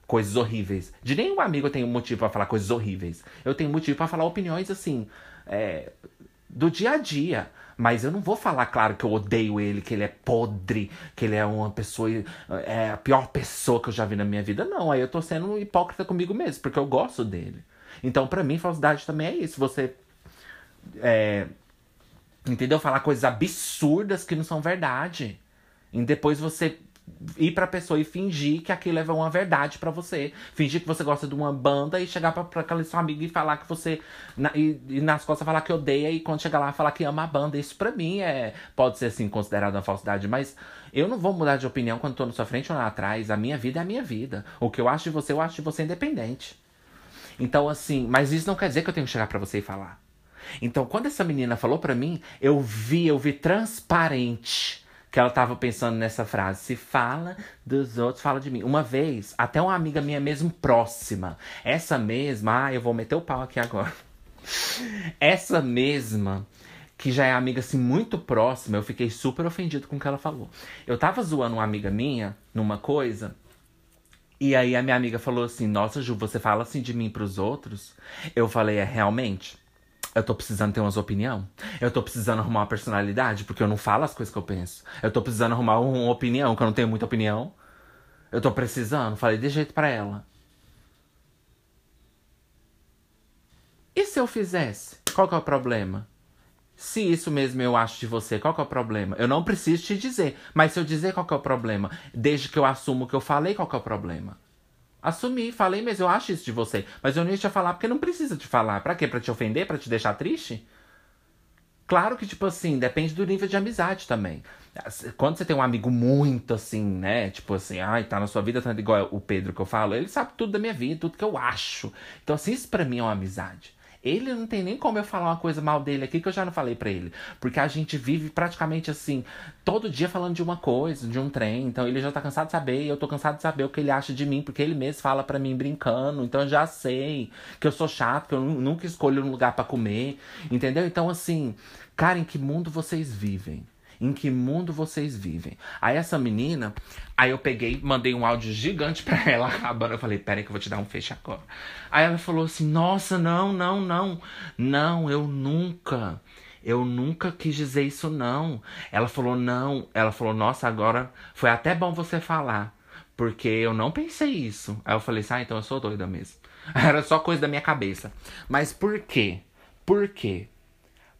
coisas horríveis. De nenhum amigo eu tenho motivo para falar coisas horríveis. Eu tenho motivo para falar opiniões assim, é, do dia a dia. Mas eu não vou falar, claro, que eu odeio ele, que ele é podre, que ele é uma pessoa. É a pior pessoa que eu já vi na minha vida. Não, aí eu tô sendo hipócrita comigo mesmo, porque eu gosto dele. Então, para mim, falsidade também é isso. Você. É, entendeu? Falar coisas absurdas que não são verdade. E depois você ir pra pessoa e fingir que aquilo é uma verdade para você. Fingir que você gosta de uma banda e chegar pra, pra aquela sua amiga e falar que você. Na, e, e, nas costas falar que odeia e quando chegar lá falar que ama a banda. Isso pra mim é. Pode ser assim considerado uma falsidade, mas eu não vou mudar de opinião quando tô na sua frente ou lá atrás. A minha vida é a minha vida. O que eu acho de você, eu acho de você independente. Então, assim, mas isso não quer dizer que eu tenho que chegar para você e falar. Então, quando essa menina falou para mim, eu vi, eu vi transparente que ela tava pensando nessa frase. Se fala dos outros, fala de mim. Uma vez, até uma amiga minha mesmo próxima, essa mesma, ah, eu vou meter o pau aqui agora. (laughs) Essa mesma, que já é amiga assim muito próxima, eu fiquei super ofendido com o que ela falou. Eu tava zoando uma amiga minha numa coisa, e aí a minha amiga falou assim: Nossa, Ju, você fala assim de mim pros outros? Eu falei: É realmente? Eu tô precisando ter umas opinião. Eu tô precisando arrumar uma personalidade, porque eu não falo as coisas que eu penso. Eu tô precisando arrumar uma opinião, que eu não tenho muita opinião. Eu tô precisando. Falei de jeito para ela. E se eu fizesse? Qual que é o problema? Se isso mesmo eu acho de você, qual que é o problema? Eu não preciso te dizer, mas se eu dizer qual que é o problema, desde que eu assumo o que eu falei, qual que é o problema? Assumi, falei, mas eu acho isso de você. Mas eu não ia te falar porque não precisa te falar. Pra quê? Pra te ofender? Pra te deixar triste? Claro que, tipo assim, depende do nível de amizade também. Quando você tem um amigo muito assim, né? Tipo assim, ai, tá na sua vida, tanto igual o Pedro que eu falo, ele sabe tudo da minha vida, tudo que eu acho. Então, assim, isso pra mim é uma amizade. Ele não tem nem como eu falar uma coisa mal dele aqui que eu já não falei para ele. Porque a gente vive praticamente assim, todo dia falando de uma coisa, de um trem. Então ele já tá cansado de saber, e eu tô cansado de saber o que ele acha de mim, porque ele mesmo fala para mim brincando. Então eu já sei que eu sou chato, que eu nunca escolho um lugar para comer. Entendeu? Então assim, cara, em que mundo vocês vivem? Em que mundo vocês vivem? Aí essa menina, aí eu peguei, mandei um áudio gigante (laughs) pra ela, acabando. Eu falei, peraí que eu vou te dar um fecho agora. Aí ela falou assim: Nossa, não, não, não. Não, eu nunca. Eu nunca quis dizer isso, não. Ela falou, não. Ela falou, nossa, agora foi até bom você falar. Porque eu não pensei isso. Aí eu falei assim, ah, então eu sou doida mesmo. (laughs) Era só coisa da minha cabeça. Mas por quê? Por quê?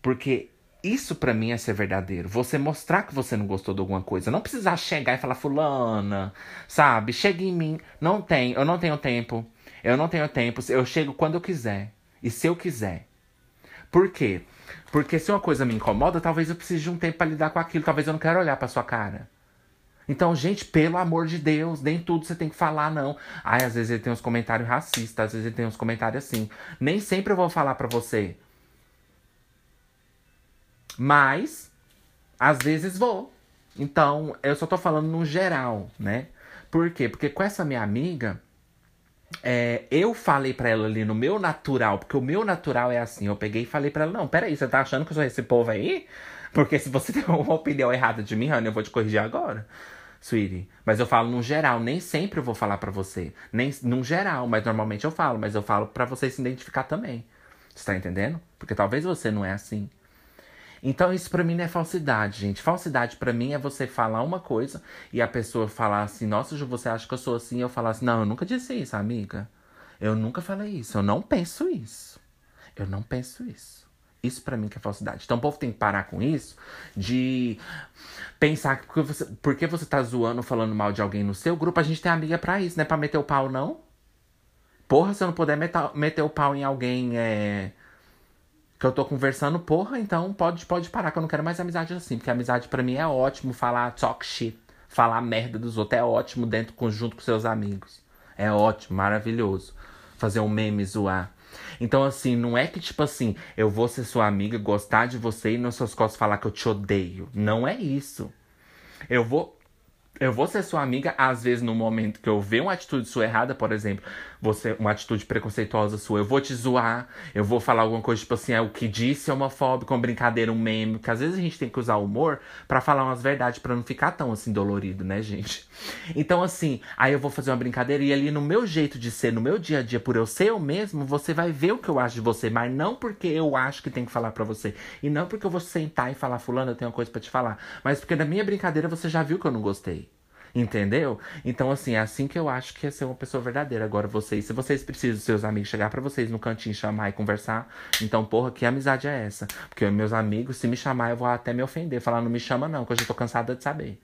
Porque isso para mim é ser verdadeiro. Você mostrar que você não gostou de alguma coisa. Não precisar chegar e falar, fulana, sabe? Chega em mim. Não tem, eu não tenho tempo. Eu não tenho tempo. Eu chego quando eu quiser. E se eu quiser. Por quê? Porque se uma coisa me incomoda, talvez eu precise de um tempo para lidar com aquilo. Talvez eu não quero olhar para sua cara. Então, gente, pelo amor de Deus, nem tudo você tem que falar, não. Ai, às vezes ele tem uns comentários racistas, às vezes ele tem uns comentários assim. Nem sempre eu vou falar para você. Mas, às vezes vou. Então, eu só tô falando no geral, né? Por quê? Porque com essa minha amiga, é, eu falei para ela ali no meu natural, porque o meu natural é assim. Eu peguei e falei para ela: Não, peraí, você tá achando que eu sou esse povo aí? Porque se você (laughs) tem uma opinião errada de mim, Rani, eu vou te corrigir agora. Sweetie. Mas eu falo no geral, nem sempre eu vou falar para você. Nem no geral, mas normalmente eu falo, mas eu falo para você se identificar também. Você tá entendendo? Porque talvez você não é assim. Então isso para mim não é falsidade, gente. Falsidade para mim é você falar uma coisa e a pessoa falar assim: "Nossa, Ju, você acha que eu sou assim?" Eu falar assim: "Não, eu nunca disse isso, amiga. Eu nunca falei isso. Eu não penso isso. Eu não penso isso." Isso para mim que é falsidade. Então o povo tem que parar com isso de pensar que porque você, porque você tá zoando, falando mal de alguém no seu grupo, a gente tem amiga para isso, não é pra meter o pau, não. Porra, se eu não puder meter, meter o pau em alguém é, que eu tô conversando, porra, então pode, pode parar, que eu não quero mais amizade assim. Porque amizade para mim é ótimo falar talk shit, falar merda dos outros. É ótimo dentro, conjunto com seus amigos. É ótimo, maravilhoso. Fazer um meme, zoar. Então, assim, não é que, tipo assim, eu vou ser sua amiga, gostar de você e nas suas costas falar que eu te odeio. Não é isso. Eu vou eu vou ser sua amiga, às vezes, no momento que eu ver uma atitude sua errada, por exemplo, você, uma atitude preconceituosa sua, eu vou te zoar, eu vou falar alguma coisa, tipo assim, é o que disse é homofóbico, uma brincadeira, um meme, porque às vezes a gente tem que usar o humor para falar umas verdades, para não ficar tão assim dolorido, né, gente? Então, assim, aí eu vou fazer uma brincadeira e ali no meu jeito de ser, no meu dia a dia, por eu ser eu mesmo, você vai ver o que eu acho de você, mas não porque eu acho que tem que falar para você, e não porque eu vou sentar e falar, fulano, eu tenho uma coisa para te falar, mas porque na minha brincadeira você já viu que eu não gostei. Entendeu? Então, assim, é assim que eu acho que é ser uma pessoa verdadeira. Agora, vocês, se vocês precisam, seus amigos chegar para vocês no cantinho, chamar e conversar, então, porra, que amizade é essa? Porque meus amigos, se me chamar, eu vou até me ofender. Falar, não me chama, não, que eu já tô cansada de saber.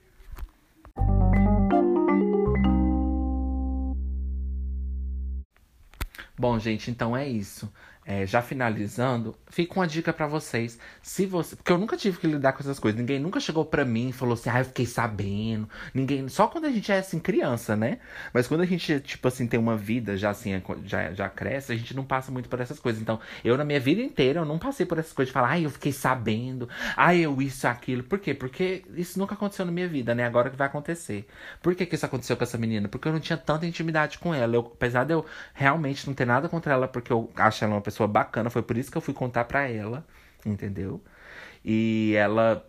Bom, gente, então é isso. É, já finalizando, fica uma dica para vocês. Se você, porque eu nunca tive que lidar com essas coisas. Ninguém nunca chegou para mim e falou assim: "Ah, eu fiquei sabendo". Ninguém, só quando a gente é assim criança, né? Mas quando a gente tipo assim tem uma vida já assim, já, já cresce, a gente não passa muito por essas coisas. Então, eu na minha vida inteira eu não passei por essas coisas de falar: "Ai, eu fiquei sabendo". "Ai, eu isso aquilo". Por quê? Porque isso nunca aconteceu na minha vida, né? Agora que vai acontecer. Por que que isso aconteceu com essa menina? Porque eu não tinha tanta intimidade com ela. Eu, apesar de eu realmente não ter nada contra ela, porque eu acho ela uma pessoa pessoa bacana, foi por isso que eu fui contar pra ela, entendeu? E ela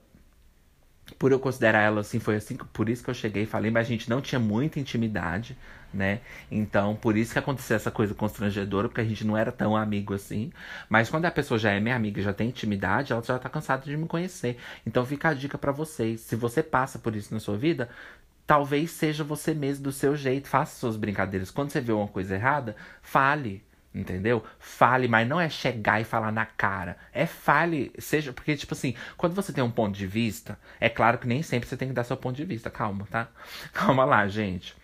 por eu considerar ela assim, foi assim, por isso que eu cheguei e falei, mas a gente não tinha muita intimidade, né? Então, por isso que aconteceu essa coisa constrangedora, porque a gente não era tão amigo assim. Mas quando a pessoa já é minha amiga, já tem intimidade, ela já tá cansada de me conhecer. Então, fica a dica para vocês. Se você passa por isso na sua vida, talvez seja você mesmo do seu jeito, faça suas brincadeiras. Quando você vê uma coisa errada, fale Entendeu? Fale, mas não é chegar e falar na cara. É fale, seja. Porque, tipo assim, quando você tem um ponto de vista, é claro que nem sempre você tem que dar seu ponto de vista. Calma, tá? (laughs) Calma lá, gente.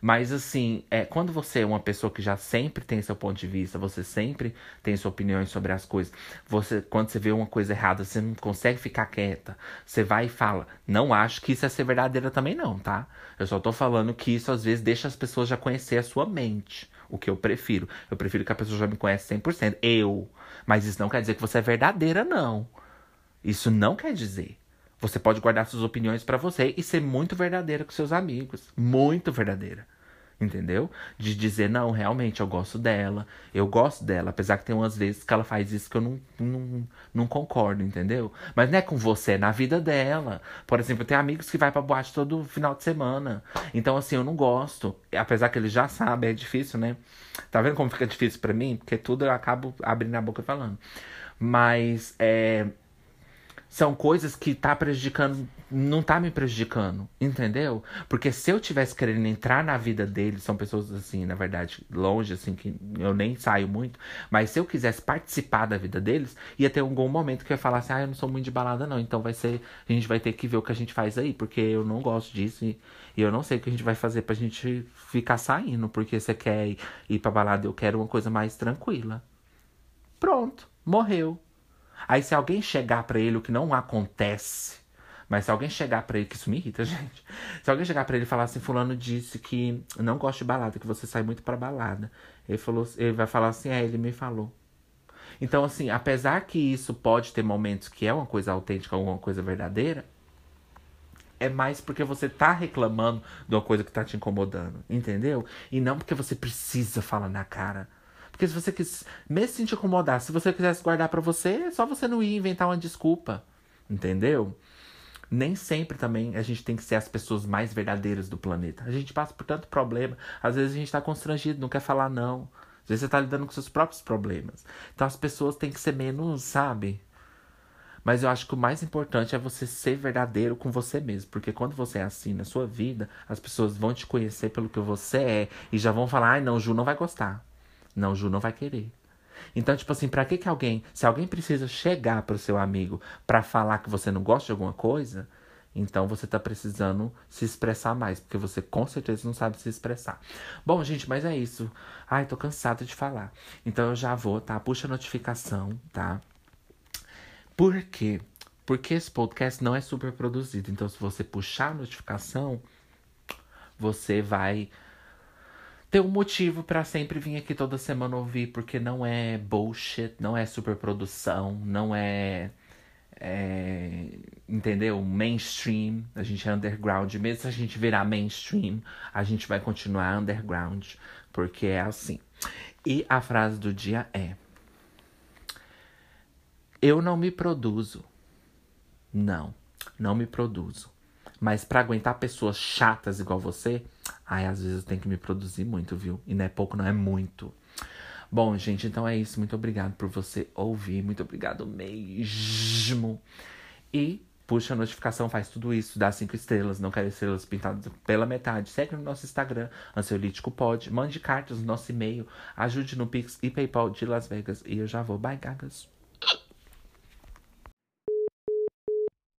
Mas assim, é, quando você é uma pessoa que já sempre tem seu ponto de vista, você sempre tem suas opiniões sobre as coisas, você quando você vê uma coisa errada, você não consegue ficar quieta. Você vai e fala. Não acho que isso é ser verdadeira também, não, tá? Eu só tô falando que isso às vezes deixa as pessoas já conhecer a sua mente o que eu prefiro. Eu prefiro que a pessoa já me conhece 100%. Eu. Mas isso não quer dizer que você é verdadeira, não. Isso não quer dizer. Você pode guardar suas opiniões para você e ser muito verdadeira com seus amigos. Muito verdadeira. Entendeu? De dizer, não, realmente eu gosto dela, eu gosto dela, apesar que tem umas vezes que ela faz isso que eu não, não, não concordo, entendeu? Mas não é com você, é na vida dela. Por exemplo, tenho amigos que vai pra boate todo final de semana. Então, assim, eu não gosto. Apesar que eles já sabem, é difícil, né? Tá vendo como fica difícil para mim? Porque tudo eu acabo abrindo a boca e falando. Mas, é são coisas que tá prejudicando, não tá me prejudicando, entendeu? Porque se eu tivesse querendo entrar na vida deles, são pessoas assim, na verdade, longe, assim, que eu nem saio muito, mas se eu quisesse participar da vida deles, ia ter algum momento que eu ia falar assim, ah, eu não sou muito de balada, não, então vai ser, a gente vai ter que ver o que a gente faz aí, porque eu não gosto disso e, e eu não sei o que a gente vai fazer pra gente ficar saindo, porque você quer ir, ir pra balada, eu quero uma coisa mais tranquila. Pronto, morreu. Aí se alguém chegar para ele o que não acontece, mas se alguém chegar para ele, que isso me irrita, (laughs) gente. Se alguém chegar para ele e falar assim, fulano disse que não gosta de balada, que você sai muito para balada. Ele falou, ele vai falar assim, é, ele me falou. Então assim, apesar que isso pode ter momentos que é uma coisa autêntica, alguma coisa verdadeira, é mais porque você tá reclamando de uma coisa que tá te incomodando, entendeu? E não porque você precisa falar na cara. Porque se você quis, mesmo se te incomodar, se você quisesse guardar para você, é só você não ir inventar uma desculpa. Entendeu? Nem sempre também a gente tem que ser as pessoas mais verdadeiras do planeta. A gente passa por tanto problema. Às vezes a gente tá constrangido, não quer falar não. Às vezes você tá lidando com seus próprios problemas. Então as pessoas têm que ser menos, sabe? Mas eu acho que o mais importante é você ser verdadeiro com você mesmo. Porque quando você é assim na sua vida, as pessoas vão te conhecer pelo que você é e já vão falar: ai, não, Ju não vai gostar. Não, Ju não vai querer. Então, tipo assim, pra que que alguém, se alguém precisa chegar pro seu amigo para falar que você não gosta de alguma coisa, então você tá precisando se expressar mais, porque você com certeza não sabe se expressar. Bom, gente, mas é isso. Ai, tô cansada de falar. Então eu já vou, tá? Puxa a notificação, tá? Por quê? Porque esse podcast não é super produzido. Então, se você puxar a notificação, você vai ter um motivo para sempre vir aqui toda semana ouvir, porque não é bullshit, não é superprodução, não é, é. Entendeu? Mainstream. A gente é underground. Mesmo se a gente virar mainstream, a gente vai continuar underground, porque é assim. E a frase do dia é: Eu não me produzo. Não, não me produzo. Mas para aguentar pessoas chatas igual você, ai, às vezes eu tenho que me produzir muito, viu? E não é pouco, não é muito. Bom, gente, então é isso. Muito obrigado por você ouvir. Muito obrigado mesmo. E puxa a notificação, faz tudo isso, dá cinco estrelas, não quero estrelas pintadas pela metade. Segue no nosso Instagram, Ansiolítico Pod. Mande cartas no nosso e-mail. Ajude no Pix e PayPal de Las Vegas. E eu já vou. Bye, gagas.